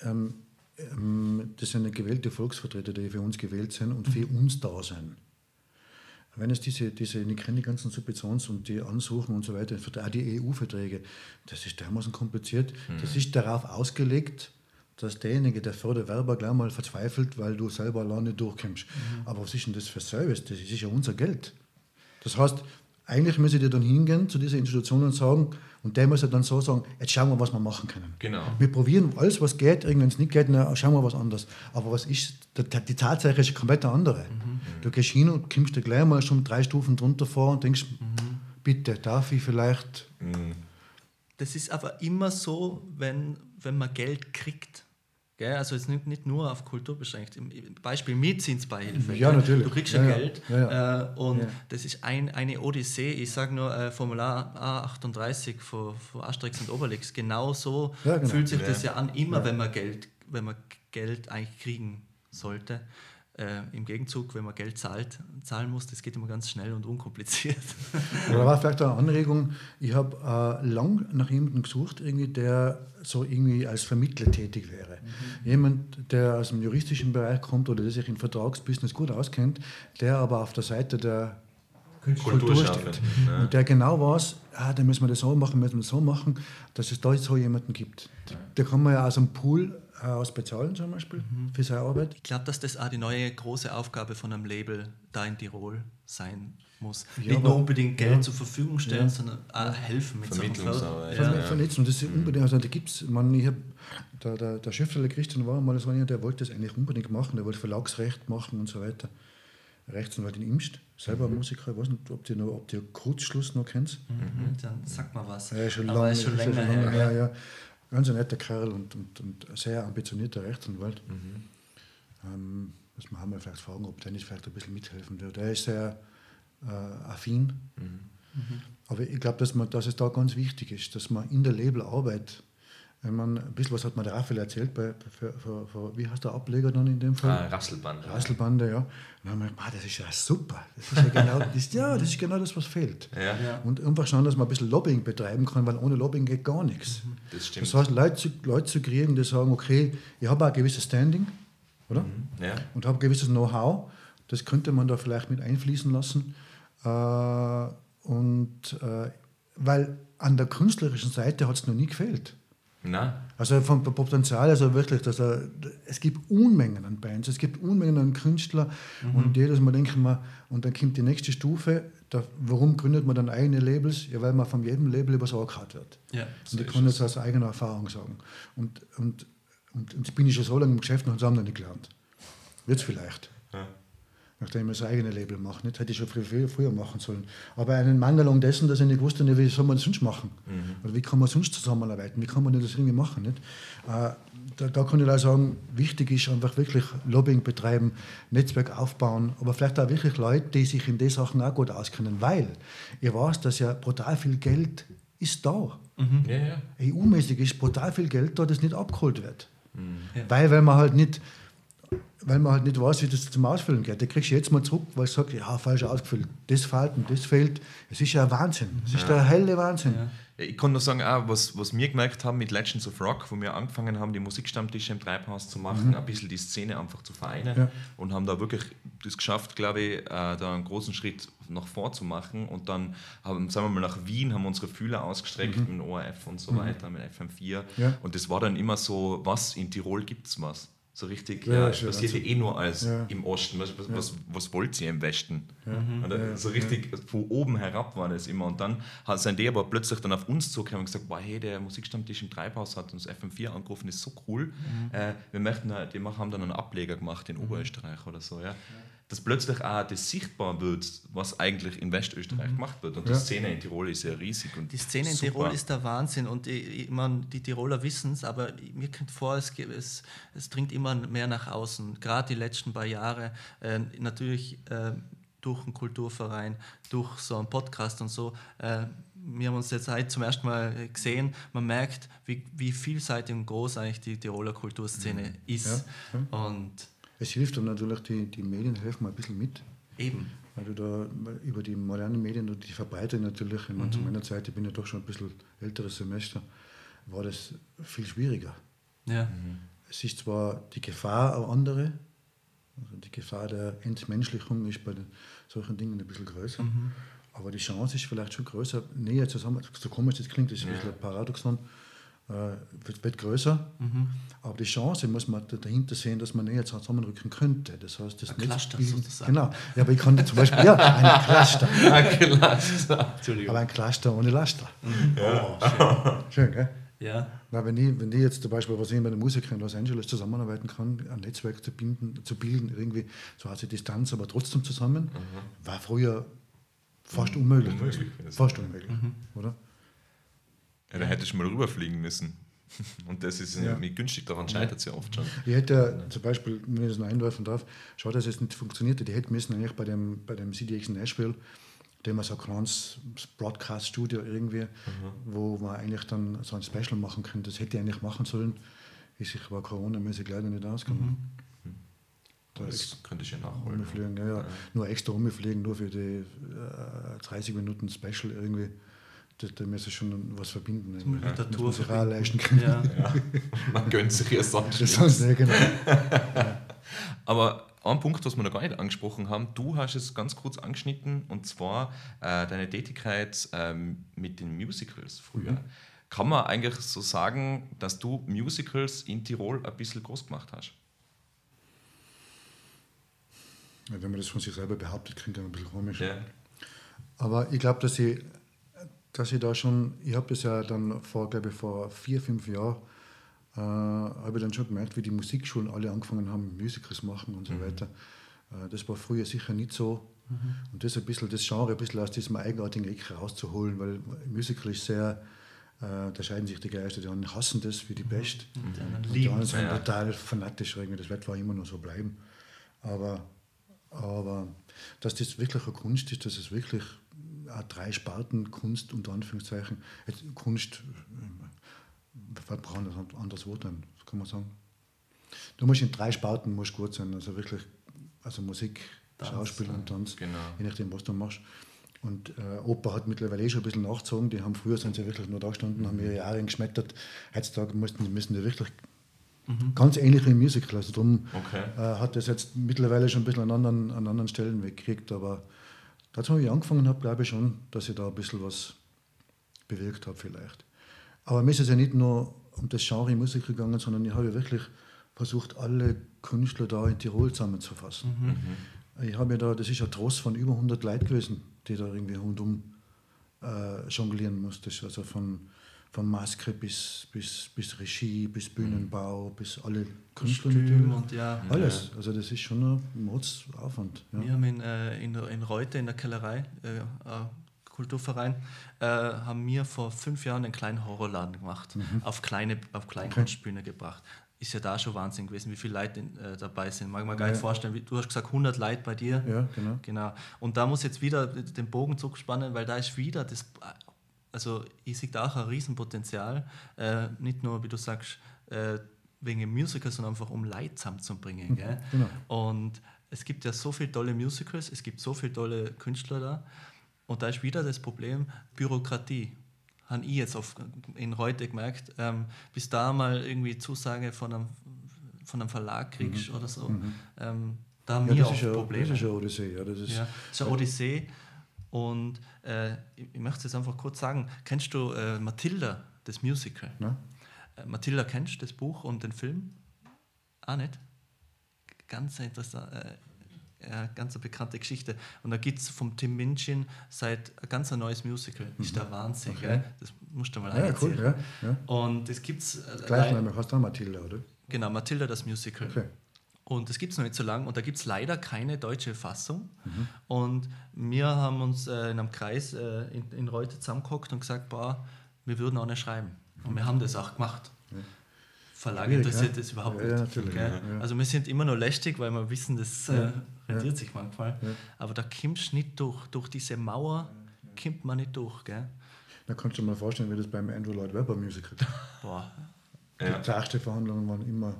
ähm, ähm, das sind gewählte Volksvertreter, die für uns gewählt sind und für uns da sind. Wenn es diese, diese ich kenne die ganzen Subventions- und die Ansuchen und so weiter, auch die EU-Verträge, das ist dermaßen kompliziert. Das ist darauf ausgelegt, dass derjenige, der Förderwerber, gleich mal verzweifelt, weil du selber alleine durchkommst. Aber was ist denn das für Service? Das ist ja unser Geld. Das heißt, eigentlich müssen die dann hingehen zu dieser Institution und sagen, und der muss ja dann so sagen, jetzt schauen wir, was wir machen können. Genau. Wir probieren alles, was geht, wenn es nicht geht, dann schauen wir was anderes. Aber was ist, die Tatsache ist eine komplett andere. Du gehst hin und kommst dir gleich mal schon drei Stufen drunter vor und denkst, bitte, darf ich vielleicht... Das ist aber immer so, wenn, wenn man Geld kriegt. Gell? Also es ist nicht, nur auf Kultur beschränkt. Beispiel Mietzinsbeihilfe. Ja, gell? natürlich. Du kriegst Ja, ja. Geld Ja, ja. Äh, und Ja. das ist ein, eine Odyssee. Ich sage nur äh, Formular A38 von, von Asterix und Obelix. Genau so Ja, genau. fühlt sich Ja. das ja an, immer wenn man Geld, wenn man Geld eigentlich kriegen sollte. Äh, Im Gegenzug, wenn man Geld zahlt, zahlen muss, das geht immer ganz schnell und unkompliziert. (laughs) Da war vielleicht eine Anregung, ich habe äh, lang nach jemandem gesucht, irgendwie, der so irgendwie als Vermittler tätig wäre. Jemand, der aus dem juristischen Bereich kommt oder der sich im Vertragsbusiness gut auskennt, der aber auf der Seite der Kultur Kulturschaffenden, steht. ja. Und der genau weiß, ah, da müssen wir das so machen, müssen wir das so machen, dass es da so jemanden gibt. Da kann man ja aus einem Pool aus bezahlen zum Beispiel für seine Arbeit. Ich glaube, dass das auch die neue große Aufgabe von einem Label da in Tirol sein muss. Ja, Nicht nur unbedingt Geld ja. zur Verfügung stellen, sondern auch helfen mit. Vermittlungsarbeit, Ja. Ver- Ja. Vernetzen. Und das ist unbedingt, also da gibt's, man, ich hab, der, der, der Schriftsteller Christian war mal so einer, der wollte das eigentlich unbedingt machen, der wollte Verlagsrecht machen und so weiter. Rechtsanwalt in Imst, selber Musiker, ich weiß nicht, ob die noch, ob Kurzschluss noch kennt. Mhm, dann sag mal was. Ja, schon Aber lange, ist schon schon länger lange her. her, ja. Ganz ein netter Kerl und, und, und sehr ambitionierter Rechtsanwalt. Ähm, muss man einmal vielleicht fragen, ob der nicht vielleicht ein bisschen mithelfen will. Der ist sehr äh, affin. Aber ich glaube, dass, man- dass es da ganz wichtig ist, dass man in der Labelarbeit, wenn man ein bisschen, was hat man der Raphael erzählt, bei, für, für, für, wie heißt der Ableger dann in dem Fall? Ah, Rasselband. Rasselbande, ja. Und dann haben wir gedacht, ah, das ist ja super. Das ist ja, genau, (laughs) das, ja, das ist genau das, was fehlt. Ja, Ja. Und einfach schauen, dass man ein bisschen Lobbying betreiben kann, weil ohne Lobbying geht gar nichts. das stimmt. Das heißt, Leute zu, Leute zu kriegen, die sagen, okay, ich habe auch ein gewisses Standing, oder? ja. Und habe ein gewisses Know-how, das könnte man da vielleicht mit einfließen lassen. Äh, und äh, weil an der künstlerischen Seite hat es noch nie gefehlt. Na, Also vom Potenzial, also wirklich, dass er, es gibt Unmengen an Bands, es gibt Unmengen an Künstlern und jedes Mal denken wir, und dann kommt die nächste Stufe, da, warum gründet man dann eigene Labels? Ja, weil man von jedem Label übers Ohr gehauen wird. Ja. Und ich kann das aus eigener Erfahrung sagen. Und, und, und, und bin ich schon so lange im Geschäft und habe es noch nicht gelernt. Jetzt vielleicht. Nachdem ich das eigene Label mache. Nicht hätte ich schon früher, früher, früher machen sollen. Aber einen Mangel an dessen, dass ich nicht wusste, wie soll man das sonst machen? Oder wie kann man sonst zusammenarbeiten? Wie kann man das irgendwie machen? Nicht? Äh, da, da kann ich auch sagen, wichtig ist einfach wirklich Lobbying betreiben, Netzwerk aufbauen, aber vielleicht auch wirklich Leute, die sich in den Sachen auch gut auskennen, weil ich weiß, dass ja brutal viel Geld ist da. ja, ja. EU-mäßig ist brutal viel Geld da, das nicht abgeholt wird. Ja. Weil, weil man halt nicht weil man halt nicht weiß, wie das zum Ausfüllen geht. Da kriegst du jetzt mal zurück, weil du sagst, ja, falsch ausgefüllt, das fehlt und das fehlt. Es ist ja ein Wahnsinn. Es ist der helle Wahnsinn. Ja. Ja, Ich kann nur sagen, auch, was, was wir gemerkt haben mit Legends of Rock, wo wir angefangen haben, die Musikstammtische im Treibhaus zu machen, ein bisschen die Szene einfach zu vereinen Ja. und haben da wirklich das geschafft, glaube ich, äh, da einen großen Schritt nach vor zu machen. Und dann haben, sagen wir mal, nach Wien haben unsere Fühler ausgestreckt mit dem ORF und so weiter, mit FM4. Ja. Und das war dann immer so, was, in Tirol gibt es was? So richtig, Ja, ja, ja passiert ja eh nur als Ja. im Osten. Was, was, was, was wollt ihr im Westen? Oder so richtig von oben herab war das immer. Und dann hat- sind die aber plötzlich dann auf uns zugekommen und gesagt, wow, hey, der Musikstammtisch im Treibhaus hat uns FM4 angerufen, ist so cool. Äh, wir möchten, die machen- haben dann einen Ableger gemacht in Oberösterreich oder so. Ja. Dass plötzlich auch das sichtbar wird, was eigentlich in Westösterreich gemacht wird. Und die Ja. Szene in Tirol ist ja riesig. Und Die Szene in super. Tirol ist der Wahnsinn und ich, ich mein, die Tiroler wissen es, aber mir kommt vor, es, es, es dringt immer mehr nach außen. Gerade die letzten paar Jahre, äh, natürlich äh, durch einen Kulturverein, durch so einen Podcast und so. Äh, wir haben uns jetzt heute zum ersten Mal gesehen. Man merkt, wie, wie vielseitig und groß eigentlich die Tiroler Kulturszene ist. Und Es hilft dann natürlich, die, die Medien helfen ein bisschen mit. eben. Weil du da über die modernen Medien und die Verbreitung natürlich, ich meine, zu meiner Zeit, ich bin ja doch schon ein bisschen älteres Semester, war das viel schwieriger. Ja. Es ist zwar die Gefahr eine andere, also die Gefahr der Entmenschlichung ist bei den, solchen Dingen ein bisschen größer, aber die Chance ist vielleicht schon größer, näher zusammen, so komisch das klingt, das ist ein bisschen ein Paradoxon, wird, wird größer, aber die Chance muss man da- dahinter sehen, dass man näher zusammenrücken könnte. Das heißt, das Ein Cluster sozusagen. Genau, ja, aber ich kann zum Beispiel, ja, ein (laughs) Cluster, Entschuldigung. aber ein Cluster ohne Laster. Oh, schön. Schön, gell? ja. Na, wenn, ich, wenn ich jetzt zum Beispiel, was ich mit einem Musiker in Los Angeles zusammenarbeiten kann, ein Netzwerk zu, binden, zu bilden, irgendwie so hat sie Distanz, aber trotzdem zusammen, war früher fast unmöglich. Unmöglich, Fast unmöglich, oder? Ja, da hättest du mal rüberfliegen müssen. (laughs) Und das ist Ja. ja. günstig, daran scheitert es ja oft schon. Ich hätte ja zum Beispiel, wenn ich das noch einwerfen darf, schade, dass es nicht funktioniert hat. Ich hätte müssen eigentlich bei dem, bei dem CDX in Nashville, dem wir so ein kleines Broadcast-Studio irgendwie, wo man eigentlich dann so ein Special machen könnte. Das hätte ich eigentlich machen sollen. Ist sich aber Corona-mäßig leider nicht ausgegangen. Da Das könnte ich ja nachholen. Umfliegen, ja, ja. Nur extra umfliegen, nur für die äh, 30 Minuten Special irgendwie. Da, da müssen schon was verbinden. der Muss Tour man sich auch verbinden. leisten können. Ja. Man gönnt sich ja sonst. Das sonst nicht, genau. (laughs) Aber ein Punkt, was wir noch gar nicht angesprochen haben, du hast es ganz kurz angeschnitten, und zwar äh, deine Tätigkeit ähm, mit den Musicals früher. Kann man eigentlich so sagen, dass du Musicals in Tirol ein bisschen groß gemacht hast? Ja, Wenn man das von sich selber behauptet, klingt das ein bisschen komisch. Ja. Aber ich glaube, dass ich, dass ich da schon, ich habe das ja dann vor, glaube ich, vor vier, fünf Jahren, äh, habe ich dann schon gemerkt, wie die Musikschulen alle angefangen haben, Musicals machen und so weiter. Äh, das war früher sicher nicht so. Und das ein bisschen, das Genre ein bisschen aus diesem eigenartigen Eck rauszuholen, weil Musical ist sehr, äh, da scheiden sich die Geister, die einen hassen das wie die Pest. Die anderen Und die anderen es, sind ja. total fanatisch irgendwie. Das wird zwar immer noch so bleiben. Aber, aber dass das wirklich eine Kunst ist, dass es wirklich drei Sparten Kunst unter Anführungszeichen, jetzt Kunst, äh, wir brauchen ein anderes Wort ein, kann man sagen. Du musst in drei Sparten musst gut sein, also wirklich, also Musik, Tanz, Schauspiel und Tanz, genau. je nachdem, was du machst. Und äh, Oper hat mittlerweile eh schon ein bisschen nachgezogen. Die haben früher sind sie wirklich nur da gestanden, haben ihre Jahre geschmettert. Heutzutage mussten, müssen die wirklich ganz ähnlich wie im Musical. Also darum Okay. äh, hat das jetzt mittlerweile schon ein bisschen an anderen, an anderen Stellen weggekriegt. Aber dazu, als ich angefangen habe, glaube ich schon, dass ich da ein bisschen was bewirkt habe vielleicht. Aber mir ist es ja nicht nur um das Genre Musik gegangen, sondern ich habe ja wirklich versucht, alle Künstler da in Tirol zusammenzufassen. Ich habe ja da, das ist ein Tross von über 100 Leuten gewesen, die da irgendwie rundum äh, jonglieren musstest. Also von, von Maske bis, bis, bis Regie, bis Bühnenbau, bis alle Künstler natürlich. und ja. Alles. Also das ist schon ein Mordsaufwand. Ja. Wir haben in, äh, in, in Reute in der Kellerei, äh, äh, Kulturverein, äh, haben wir vor fünf Jahren einen kleinen Horrorladen gemacht, auf kleine auf Kleinkunstbühne gebracht. Ist ja da schon Wahnsinn gewesen, wie viele Leute äh, dabei sind. Mag man gar nicht Ja. vorstellen. Wie, du hast gesagt, 100 Leute bei dir. Ja, genau. Genau. Und da muss jetzt wieder den Bogen zurückspannen, weil da ist wieder das, also ich sehe da auch ein Riesenpotenzial, äh, nicht nur, wie du sagst, äh, wegen dem Musical, sondern einfach um Leute zusammenzubringen. Gell? genau. Und es gibt ja so viele tolle Musicals, es gibt so viele tolle Künstler da. Und da ist wieder das Problem Bürokratie. Habe ich jetzt auf, in heute gemerkt, ähm, bis da mal irgendwie Zusage von einem, von einem Verlag kriegst oder so, ähm, da haben Mhm. Ja, wir auch Probleme. das ist ja Odyssee. Ja, das ist, Ja, ist eine Odyssee. Und äh, ich, möchte es jetzt einfach kurz sagen: Kennst du äh, Matilda, das Musical? Ne? Äh, Matilda kennst du das Buch und den Film? Auch nicht? Ganz interessant. Äh, ganz eine bekannte Geschichte. Und da gibt es vom Tim Minchin seit ein ganz ein neues Musical. Ist der Wahnsinn, Okay. gell? Das musst du mal Ja, cool. Ja, ja. Und es gibt es. Gleichnamig heißt auch Mathilda, oder? Genau, Matilda, das Musical. Okay. Und das gibt es noch nicht so lange und da gibt es leider keine deutsche Fassung. Und wir haben uns äh, in einem Kreis äh, in, in Reute zusammengehockt und gesagt, boah, wir würden auch nicht schreiben. Und wir haben das auch gemacht. Verlag Schwierig, interessiert ja? das überhaupt Ja, ja, nicht. ja, ja. Also wir sind immer noch lästig, weil wir wissen, das äh, Ja, rentiert ja. sich manchmal. Ja. Aber da kommst du nicht durch. Durch diese Mauer kommt man nicht durch. Gell? Da kannst du dir mal vorstellen, wie das beim Andrew Lloyd Webber Musical. (laughs) Boah. Ja. Die Verhandlungen waren immer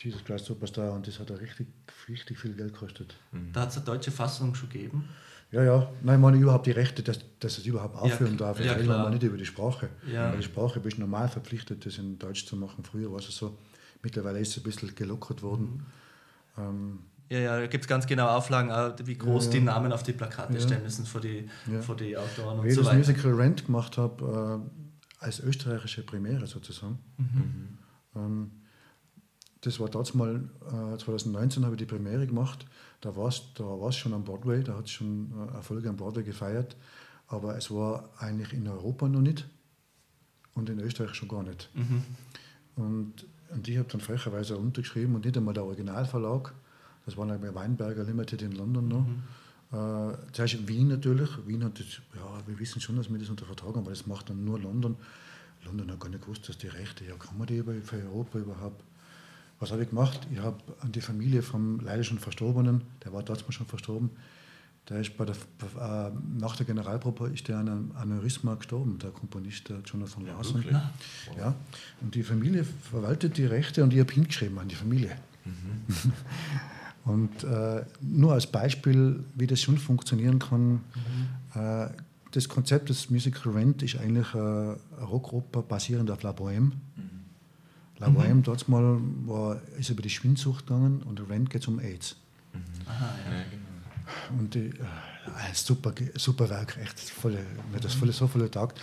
Jesus Christ Superstar und das hat auch richtig, richtig viel Geld gekostet. Da hat es eine deutsche Fassung schon gegeben. Ja, ja, nein, ich meine überhaupt die Rechte, dass, dass es überhaupt aufführen klar. darf. Ja, Ja, reden wir nicht über die Sprache. Ja. Weil die Sprache bist du normal verpflichtet, das in Deutsch zu machen. Früher war es so. Mittlerweile ist es ein bisschen gelockert worden. Mhm. Ähm, Ja, ja, da gibt es ganz genau Auflagen, wie groß Ja, die ja. Namen auf die Plakate Ja. stehen müssen für die, Ja. für die Autoren und wie ich so das weiter. Musical Rent gemacht habe, äh, als österreichische Premiere sozusagen. Mhm. Ähm, das war damals mal, äh, 2019 habe ich die Premiere gemacht. Da war es da war's schon am Broadway, da hat es schon äh, Erfolge am Broadway gefeiert. Aber es war eigentlich in Europa noch nicht und in Österreich schon gar nicht. Mhm. Und, und ich habe dann frecherweise untergeschrieben und nicht einmal der Originalverlag, das war dann bei Weinberger Limited in London noch. Äh, zuerst in Wien natürlich. Wien hat das, ja, wir wissen schon, dass wir das unter Vertrag haben, aber das macht dann nur London. London hat gar nicht gewusst, dass die Rechte, ja, kann man die über, für Europa überhaupt? Was habe ich gemacht? Ich habe an die Familie vom leider schon Verstorbenen, der war damals schon verstorben, der ist bei der, äh, nach der Generalprobe ist der an einem Aneurysma gestorben, der Komponist, der Jonathan Larson. wirklich? Ja, und die Familie verwaltet die Rechte und ich habe hingeschrieben an die Familie. (laughs) und äh, nur als Beispiel, wie das schon funktionieren kann, äh, das Konzept des Musical Rent ist eigentlich äh, eine Rockoper basierend auf La Bohème. La Bohème dort mal war, ist über die Schwindsucht gegangen und der Rent geht um AIDS. Und die, äh, ein super, super Werk, echt volle, mir das volle, so volle Tag.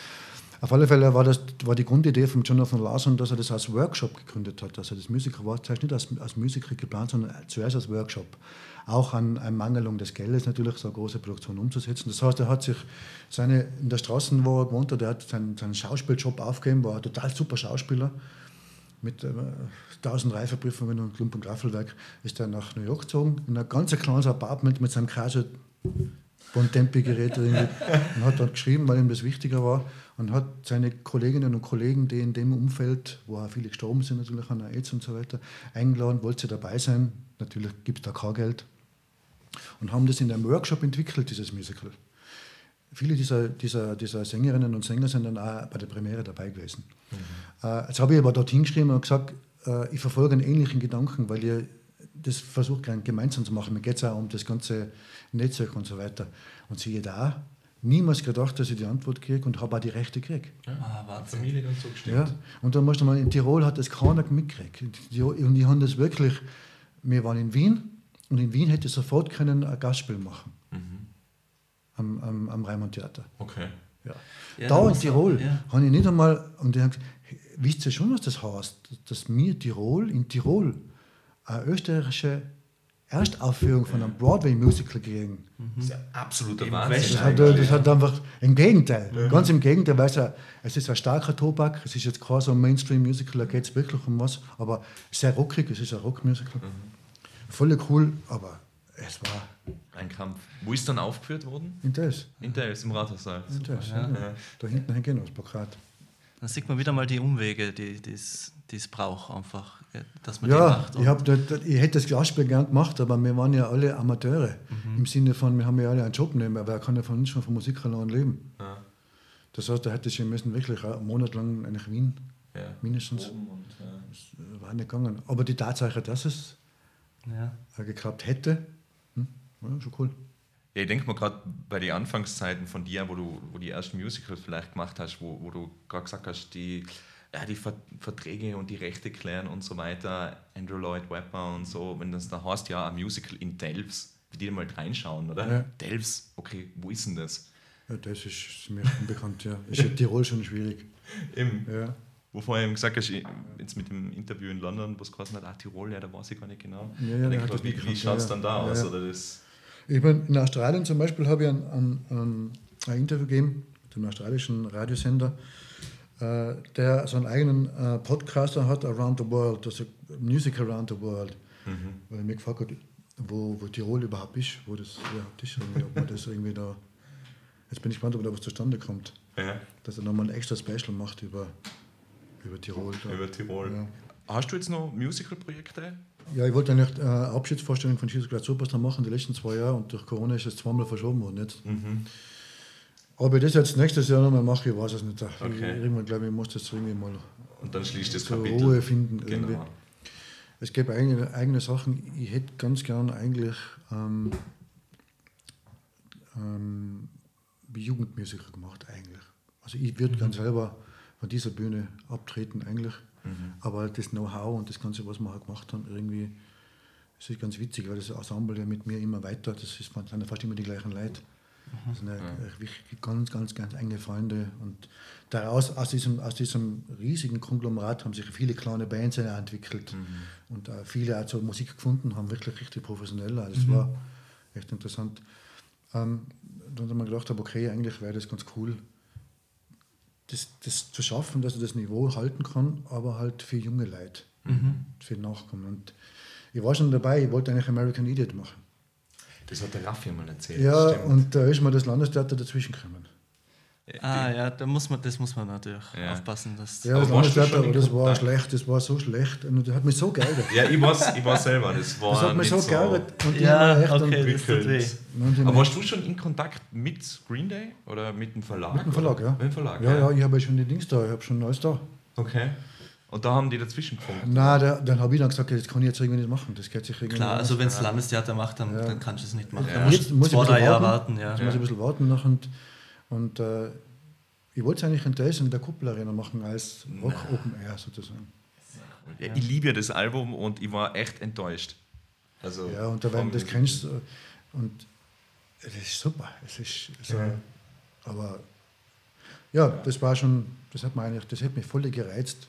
Auf alle Fälle war, das, war die Grundidee von Jonathan Larson, dass er das als Workshop gegründet hat. Also das Musical war zuerst nicht als, als Musical geplant, sondern zuerst als Workshop. Auch an einer Mangelung des Geldes natürlich, so eine große Produktion umzusetzen. Das heißt, er hat sich seine, in der Straße, wo er gewohnt hat, er hat seinen, seinen Schauspieljob aufgegeben, war ein total super Schauspieler mit äh, 1000 Reifeprüfungen und Klump- und Graffelwerk ist er nach New York gezogen, in ein ganz kleines Apartment mit seinem Casio Bontempi-Gerät und hat dort geschrieben, weil ihm das wichtiger war und hat seine Kolleginnen und Kollegen, die in dem Umfeld, wo auch viele gestorben sind, natürlich an AIDS und so weiter, eingeladen, wollte sie dabei sein. Natürlich gibt es da kein Geld. Und haben das in einem Workshop entwickelt, dieses Musical. Viele dieser, dieser, dieser Sängerinnen und Sänger sind dann auch bei der Premiere dabei gewesen. Äh, jetzt habe ich aber dort hingeschrieben und gesagt, äh, ich verfolge einen ähnlichen Gedanken, weil ihr das versucht gemeinsam zu machen. Mir geht es auch um das ganze Netzwerk und so weiter. Und siehe da, niemals gedacht, dass ich die Antwort kriege und habe auch die Rechte gekriegt. Ah, Wahnsinn. Familie dann so gestimmt. Ja, und dann musst du mal, in Tirol hat das keiner mitgekriegt. Und die- Und die haben das wirklich, wir waren in Wien und in Wien hätte ich sofort können ein Gastspiel machen. Am, am, am Reimann Theater. Okay. Ja. Ja, da in Tirol ja. habe ich nicht einmal, und die haben gesagt, "Hey, wisst ihr schon, was das heißt, dass wir Tirol, in Tirol, eine österreichische Erstaufführung von einem Broadway-Musical kriegen? Das ist ja absoluter Im Wahnsinn. Das hat, das hat einfach, im Gegenteil, ganz im Gegenteil, weil es, ja, es ist ein starker Tobak, es ist jetzt kein so ein Mainstream-Musical, da geht es wirklich um was, aber sehr rockig, es ist ein Rockmusical. Voll cool, aber es war Ein Kampf. Wo ist dann aufgeführt worden? in das. In der im Rathaussaal. In das ja. Da hinten hängt noch das Plakat. Dann sieht man wieder mal die Umwege, die es braucht, einfach, dass man die Ja, macht. ich, hab, dort- dort- ich hätte das Glasspiel gern gemacht, aber wir waren ja alle Amateure. Im Sinne von, wir haben ja alle einen Job nehmen, aber er kann ja von uns schon von Musik allein leben. Ja. Das heißt, da hätte ich müssen wirklich einen Monat lang eigentlich Wien, Ja. mindestens. Oben und, ja. War nicht gegangen. Aber die Tatsache, dass es ja. äh, geklappt hätte, war schon cool. Ja, ich denke mal gerade bei den Anfangszeiten von dir, wo du wo die ersten Musicals vielleicht gemacht hast, wo, wo du gerade gesagt hast, die, ja, die Ver Verträge und die Rechte klären und so weiter, Andrew Lloyd Webber und so, wenn das da heißt, ja, ein Musical in Delfs, für die mal reinschauen, oder? Ja. Delfs, okay, wo ist denn das? Ja, das ist mir unbekannt, ja. Ist in (laughs) Tirol schon schwierig. Im, Ja. wo vorher eben gesagt hast, jetzt mit dem Interview in London, wo es geheißen hat, ah, Tirol, ja, da weiß ich gar nicht genau. Ja, ja, Da der denk hat ich das mir, nicht wie wie schaut es ja, dann da ja. aus? Ja. Oder das, Ich bin in Australien zum Beispiel habe ich ein, ein, ein, Interview gegeben, dem australischen Radiosender, äh, der so einen eigenen äh, Podcaster hat, Around the World, also Music Around the World. mhm. weil ich mich gefragt habe, wo, wo Tirol überhaupt ist, wo das überhaupt ist, ob man das irgendwie da. Jetzt bin ich gespannt, ob da was zustande kommt. Ja. Dass er nochmal ein extra Special macht über, über Tirol. Da. Über Tirol. Ja. Hast du jetzt noch Musical-Projekte? Ja, ich wollte eigentlich eine äh, Abschiedsvorstellung von Jesus Christ Superstar machen, die letzten zwei Jahre, und durch Corona ist es zweimal verschoben worden. Jetzt. Mhm. Ob ich das jetzt nächstes Jahr nochmal mache, ich weiß es nicht. Okay. Ich, irgendwann glaube ich, muss das irgendwie mal und dann schließt das Kapitel. Ruhe finden. Genau. Irgendwie. Es gibt eigene, eigene Sachen. Ich hätte ganz gern eigentlich ähm, ähm, Jugendmusiker gemacht eigentlich. Also ich würde mhm. ganz selber von dieser Bühne abtreten eigentlich. Mhm. Aber das Know-how und das Ganze, was wir auch gemacht haben, irgendwie, das ist ganz witzig, weil das Ensemble ja mit mir immer weiter, das ist, sind fast immer die gleichen Leute. Mhm. Das sind ja, ja. ganz, ganz, ganz enge Freunde. Und daraus, aus diesem, aus diesem riesigen Konglomerat haben sich viele kleine Bands entwickelt. Mhm. Und äh, viele auch zur Musik gefunden, haben wirklich richtig professionell. Also das mhm. war echt interessant. Ähm, dann haben wir gedacht, okay, eigentlich wäre das ganz cool, das, das zu schaffen, dass er das Niveau halten kann, aber halt für junge Leute, mhm. für Nachkommen. Und ich war schon dabei, ich wollte eigentlich American Idiot machen. Das hat der Raffi mal erzählt. Ja, und da ist mir das Landestheater dazwischen gekommen. Ah ja, da muss man, das muss man natürlich ja. aufpassen. Dass ja, das Landestheater, aber das war schlecht, das war so schlecht und das hat mich so geärgert. ja, ich war, ich war selber, das war Das hat mich so geärgert. Und ja, echt okay, das tut. Aber warst du schon in Kontakt mit Green Day oder mit dem Verlag? Mit dem Verlag, ja. Mit dem Verlag, ja. Ja, ja, ich habe ja schon die Dings da, ich habe schon alles da. Okay. Und da haben die dazwischen gefunden? Nein, da, dann habe ich dann gesagt, das kann ich jetzt irgendwie nicht machen. Das geht sich irgendwie Klar, also wenn es Landestheater macht, dann, ja. dann kannst du es nicht machen. Ja. Dann musst du zwei, drei Jahre warten. Ja. Jetzt muss ich ein bisschen warten noch und, und äh, ich wollte es eigentlich in Dresden in der Kuppelarena machen als Rock Open Air sozusagen. Ja, ich liebe ja das Album und ich war echt enttäuscht. Also, ja, und da werden das kennst und es ist super. Es ist so, ja. aber ja, das war schon, das hat, eigentlich, das hat mich voll gereizt.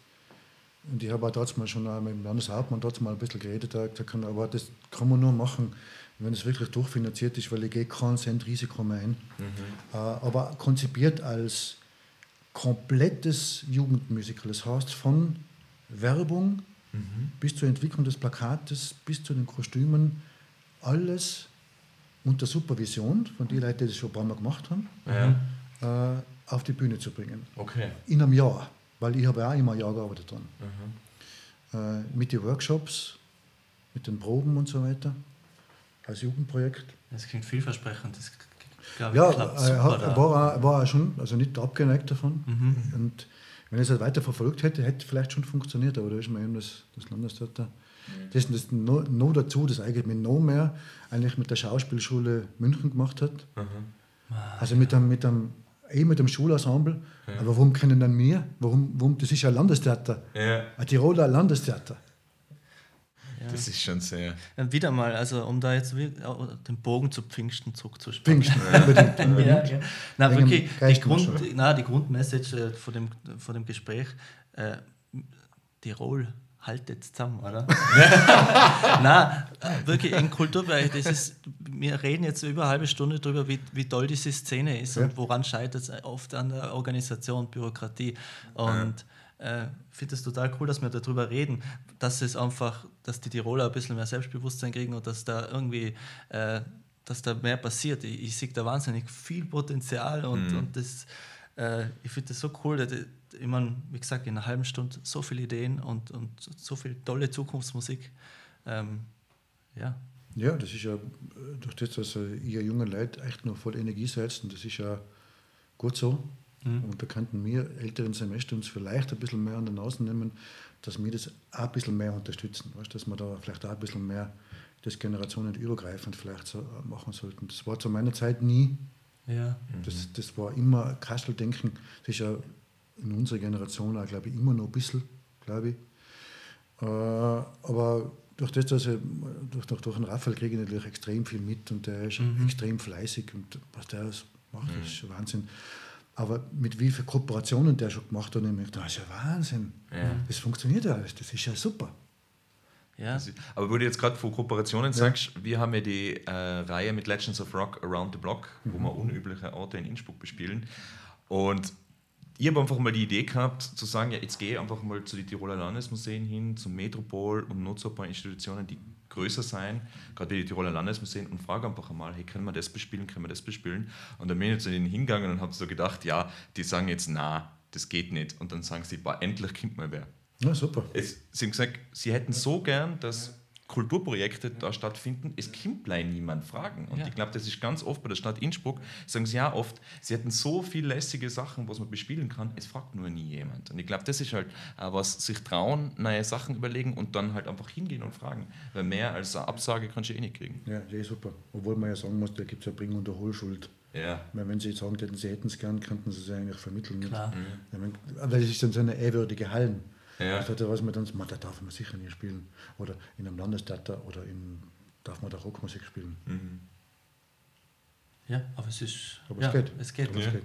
Und ich habe auch trotzdem schon mit dem Landeshauptmann trotzdem mal ein bisschen geredet, da gesagt, aber das kann man nur machen, wenn es wirklich durchfinanziert ist, weil ich gehe keinen Cent Risiko mehr ein. Mhm. Äh, aber konzipiert als komplettes Jugendmusical. Das heißt, von Werbung mhm. bis zur Entwicklung des Plakates, bis zu den Kostümen, alles unter Supervision von den Leuten, die das schon ein paar Mal gemacht haben, ja. äh, auf die Bühne zu bringen. Okay. In einem Jahr, weil ich habe ja auch immer ein Jahr gearbeitet dran. Mhm. Äh, mit den Workshops, mit den Proben und so weiter, als Jugendprojekt. Das klingt vielversprechend. Das glaube ja, klappt super er war, war er schon, also nicht abgeneigt davon. Mhm. Und wenn er es halt weiter verfolgt hätte, hätte vielleicht schon funktioniert, aber da ist mir eben das, das Landestheater. Mhm. Das, das noch, noch dazu, das eigentlich mit noch mehr eigentlich mit der Schauspielschule München gemacht hat. Mhm. Also mit einem, mit einem, eh mit dem Schulensemble. Ja. Aber warum kennen dann wir? Warum, warum, das ist ja ein Landestheater. Ja. Ein Tiroler Landestheater. Das ist schon sehr. Ja, wieder mal, also um da jetzt den Bogen zu Pfingsten zurückzuspielen. Pfingsten, (laughs) unbedingt. unbedingt. ja, ja. Na, wirklich, die, Grund, na, die Grundmessage äh, von, dem, von dem Gespräch, äh, Tirol haltet zusammen, oder? (laughs) Na, wirklich im Kulturbereich, das ist, wir reden jetzt über eine halbe Stunde darüber, wie, wie toll diese Szene ist ja. und woran scheitert es oft an der Organisation, Bürokratie. Und äh, finde es total cool, dass wir darüber reden, dass es einfach, dass die Tiroler ein bisschen mehr Selbstbewusstsein kriegen und dass da irgendwie, äh, dass da mehr passiert. Ich, ich sehe da wahnsinnig viel Potenzial und, mhm. und das, äh, ich finde das so cool. Dass, ich meine, wie gesagt, in einer halben Stunde so viele Ideen und, und so viel tolle Zukunftsmusik. Ähm, ja. Ja, das ist ja durch das, dass ihr junge Leute echt noch voll Energie setzen, das ist ja gut so. Mhm. Und da könnten wir älteren Semester uns vielleicht ein bisschen mehr an der Nase nehmen, dass wir das auch ein bisschen mehr unterstützen. Weißt, dass wir da vielleicht auch ein bisschen mehr das generationenübergreifend vielleicht so machen sollten. Das war zu meiner Zeit nie. Ja. Das, das war immer Kasteldenken. Das ist ja in unserer Generation auch, glaube ich, immer noch ein bisschen, glaube ich. Äh, aber durch das, dass ich, durch, durch, durch den Raphael kriege ich natürlich extrem viel mit und der ist mhm. extrem fleißig und was der macht, mhm. ist Wahnsinn. Aber mit wie vielen Kooperationen der schon gemacht hat, und ich mir das ist ja Wahnsinn. Ja. Das funktioniert ja alles, das ist ja super. Ja. Aber wo du jetzt gerade von Kooperationen ja. sagst, wir haben ja die äh, Reihe mit Legends of Rock Around the Block, mhm. wo wir unübliche Orte in Innsbruck bespielen. Und ich habe einfach mal die Idee gehabt, zu sagen, ja, jetzt gehe ich einfach mal zu den Tiroler Landesmuseen hin, zum Metropol und nutze ein paar Institutionen, die größer sein, gerade wie die Tiroler Landesmuseen, und frage einfach einmal, hey, können wir das bespielen, können wir das bespielen? Und dann bin ich zu denen hingegangen und habe so gedacht, ja, die sagen jetzt, na, das geht nicht. Und dann sagen sie, boah, endlich kommt mal wer. Ja, super. Es, sie haben gesagt, sie hätten so gern, dass Kulturprojekte da stattfinden. Es kommt gleich niemand fragen. Und Ja. ich glaube, das ist ganz oft bei der Stadt Innsbruck, sagen sie ja oft, sie hätten so viele lässige Sachen, was man bespielen kann, es fragt nur nie jemand. Und ich glaube, das ist halt auch was, sich trauen, neue Sachen überlegen und dann halt einfach hingehen und fragen. Weil mehr als eine Absage kannst du eh nicht kriegen. Ja, eh super. Obwohl man ja sagen muss, da gibt es ja Bring- und Erholschuld. Ja. Weil wenn sie jetzt sagen hätten, sie hätten es gern, könnten sie es ja eigentlich vermitteln. Klar. Ja, wenn- aber das ist dann so eine ehrwürdige Hallen. Ja. Hat ja was man dann, man, da darf man sicher nicht spielen. Oder in einem Landestheater oder in, darf man da Rockmusik spielen. Ja, aber es ist. Aber ja, es geht. Es geht. Aber Ja. es geht.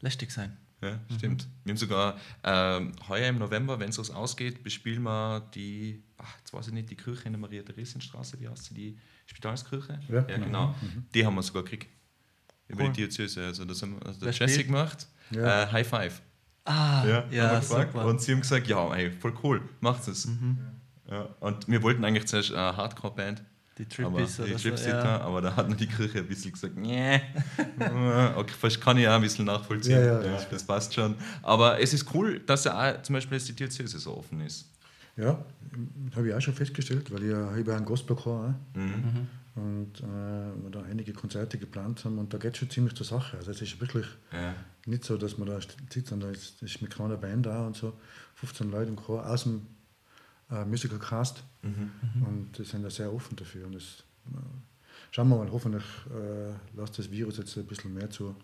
Lästig sein. Ja, stimmt. Wir haben sogar ähm, heuer im November, wenn es uns ausgeht, bespielen wir die, ach, jetzt weiß ich nicht, die Kirche in der Maria-Theresienstraße, wie heißt sie, die Spitalskirche? Ja. genau. Die haben wir sogar gekriegt. Über Cool. die Diözese. Also das haben also der Jesse gemacht. Ja. Äh, High Five. Ah, ja, wir gefragt. super. Und sie haben gesagt, ja, ey, voll cool, macht es. Ja. Und wir wollten eigentlich zuerst eine Hardcore-Band. Die Aber Trippies die oder so. Tripsitter, Ja. aber da hat nur die Kirche ein bisschen gesagt, nee. (laughs) okay, das kann ich auch ein bisschen nachvollziehen. Ja, ja, Ja, das passt schon. Aber es ist cool, dass ja auch zum Beispiel jetzt die Diözese so offen ist. Ja, habe ich auch schon festgestellt, weil ich ja ja einen Gospelchor auch. Mhm. und äh, wir da einige Konzerte geplant haben und da geht es schon ziemlich zur Sache. Also es ist wirklich Ja. Nicht so, dass man da sitzt und da ist, ist mit keiner Band da und so, 15 Leute im Chor aus dem äh, Musical Cast Mhm. und die sind da sehr offen dafür. Und das, äh, schauen wir mal, hoffentlich äh, lässt das Virus jetzt ein bisschen mehr zu.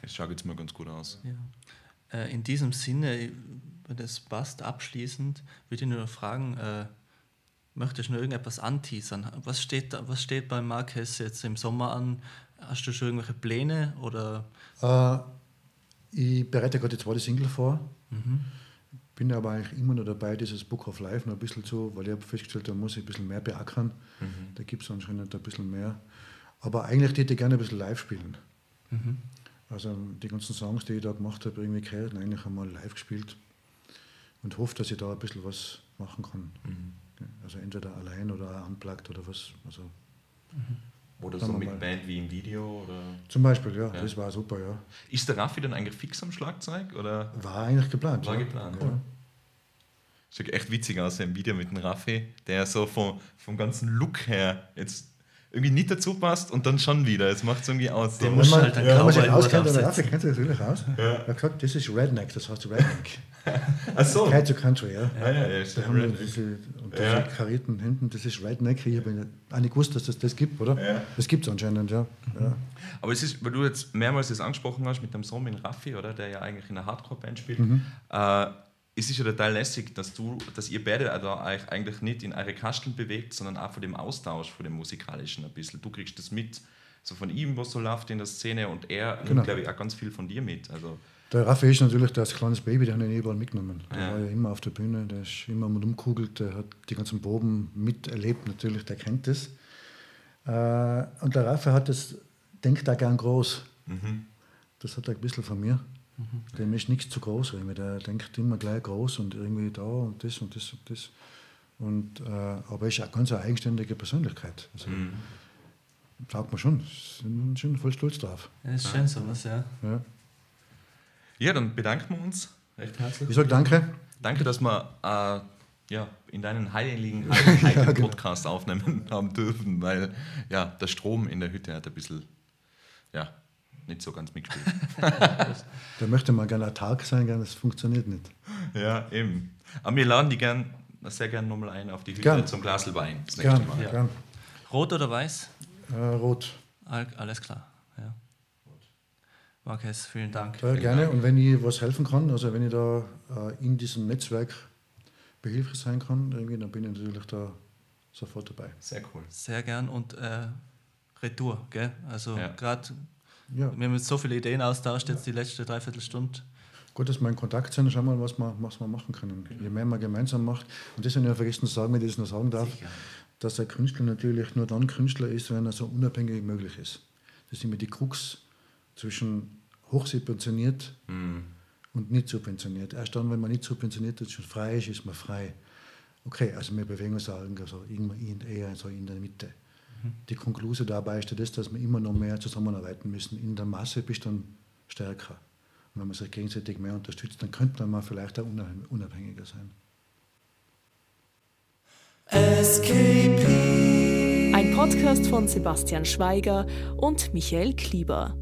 Es schaut jetzt mal ganz gut aus. Ja. Äh, in diesem Sinne, wenn das passt, abschließend, würde ich nur noch fragen, äh, möchtest du noch irgendetwas anteasern? Was steht, da, was steht beim Marquez jetzt im Sommer an? Hast du schon irgendwelche Pläne? Oder Äh, ich bereite gerade die zweite Single vor. Mhm. Bin aber eigentlich immer noch dabei, dieses Book of Life noch ein bisschen zu, weil ich habe festgestellt, da muss ich ein bisschen mehr beackern. Mhm. Da gibt es anscheinend ein bisschen mehr. Aber eigentlich hätte ich gerne ein bisschen live spielen. Mhm. Also die ganzen Songs, die ich da gemacht habe, irgendwie gehört und eigentlich einmal live gespielt. Und hoffe, dass ich da ein bisschen was machen kann. Mhm. Also entweder allein oder unplugged oder was. Also Oder Sagen so mit mal. Band wie im Video. Oder zum Beispiel, ja, Ja. das war super, ja. ist der Raffi dann eigentlich fix am Schlagzeug? Oder? War eigentlich geplant. War ja. geplant, ja. Sieht echt witzig aus im Video mit dem Raffi, der so vom, vom ganzen Look her jetzt irgendwie nicht dazu passt und dann schon wieder. Es macht es irgendwie aus. Der So. muss halt man sich Cowboy-Hut auskennt, der aufsetzen. Raffi kennt sich natürlich aus. Er hat gesagt, das ist Redneck, das heißt Redneck. Ach so. Gehört zu Country, ja. Ja, ja, ja, Da haben wir diese, und diese Ja. karierten Hemden, das ist Redneck. Ich habe auch nicht gewusst, dass das das gibt, oder? Ja. Das gibt es anscheinend, ja. ja. Aber es ist, weil du jetzt mehrmals das angesprochen hast mit dem Sohn mit Raffi, oder, der ja eigentlich in einer Hardcore-Band spielt, äh, es ist ja total lässig, dass du, dass ihr beide da euch eigentlich nicht in eure Kasteln bewegt, sondern auch von dem Austausch, von dem Musikalischen ein bisschen. Du kriegst das mit, so von ihm, was so läuft in der Szene und er Genau. nimmt, glaube ich, auch ganz viel von dir mit. Also, Der Raffi ist natürlich das kleines Baby, der hat ihn überall mitgenommen. Der Ja. war ja immer auf der Bühne, der ist immer mit umkugelt, der hat die ganzen Proben miterlebt, natürlich, der kennt das. Äh, und der Raffi hat das, denkt da gern groß. Das hat er ein bisschen von mir. Dem ist nichts zu groß, irgendwie. der denkt immer gleich groß und irgendwie da und das und das und das. Und, äh, aber er ist auch ganz eine eigenständige Persönlichkeit. Also, Sagt man schon, sind schon voll stolz drauf. Ja, das ist schön sowas, ja. Ja. Ja, dann bedanken wir uns recht herzlich. Ich sage danke. Danke, dass wir äh, ja, in deinen heiligen, (laughs) heiligen genau. Podcast aufnehmen (laughs) haben dürfen, weil ja, der Strom in der Hütte hat ein bisschen ja, nicht so ganz mitgespielt. (laughs) Der möchte mal gerne autark sein, gern, das funktioniert nicht. ja, eben. Aber wir laden die gern, sehr gern nochmal ein auf die Hütte Gern. zum Glasl Wein. Das Gern, nächste Mal. Ja. gern. Rot oder weiß? Äh, rot. Al- Alles klar. Ja. Marquez, vielen Dank. Äh, gerne. Und wenn ich was helfen kann, also wenn ich da äh, in diesem Netzwerk behilflich sein kann, irgendwie, dann bin ich natürlich da sofort dabei. Sehr cool. Sehr gern und äh, Retour, gell? Also Ja. gerade, Ja, wir haben jetzt so viele Ideen austauscht, jetzt die letzte Dreiviertelstunde. gut, dass wir in Kontakt sind, schauen wir mal, was wir, was wir machen können. Je mehr man gemeinsam macht, und das habe ich ja vergessen zu sagen, wenn ich das noch sagen darf, dass ein Künstler natürlich nur dann Künstler ist, wenn er so unabhängig wie möglich ist. Das ist immer die Krux zwischen hochsubventioniert und nicht subventioniert. Erst dann, wenn man nicht subventioniert ist, schon frei ist, ist man frei. okay, also wir bewegen uns also eher so in der Mitte. Die Konklusion dabei ist das, dass wir immer noch mehr zusammenarbeiten müssen. In der Masse bist du dann stärker. Und wenn man sich gegenseitig mehr unterstützt, dann könnte man vielleicht auch unabhängiger sein. SKP. Ein Podcast von Sebastian Schweiger und Michael Klieber.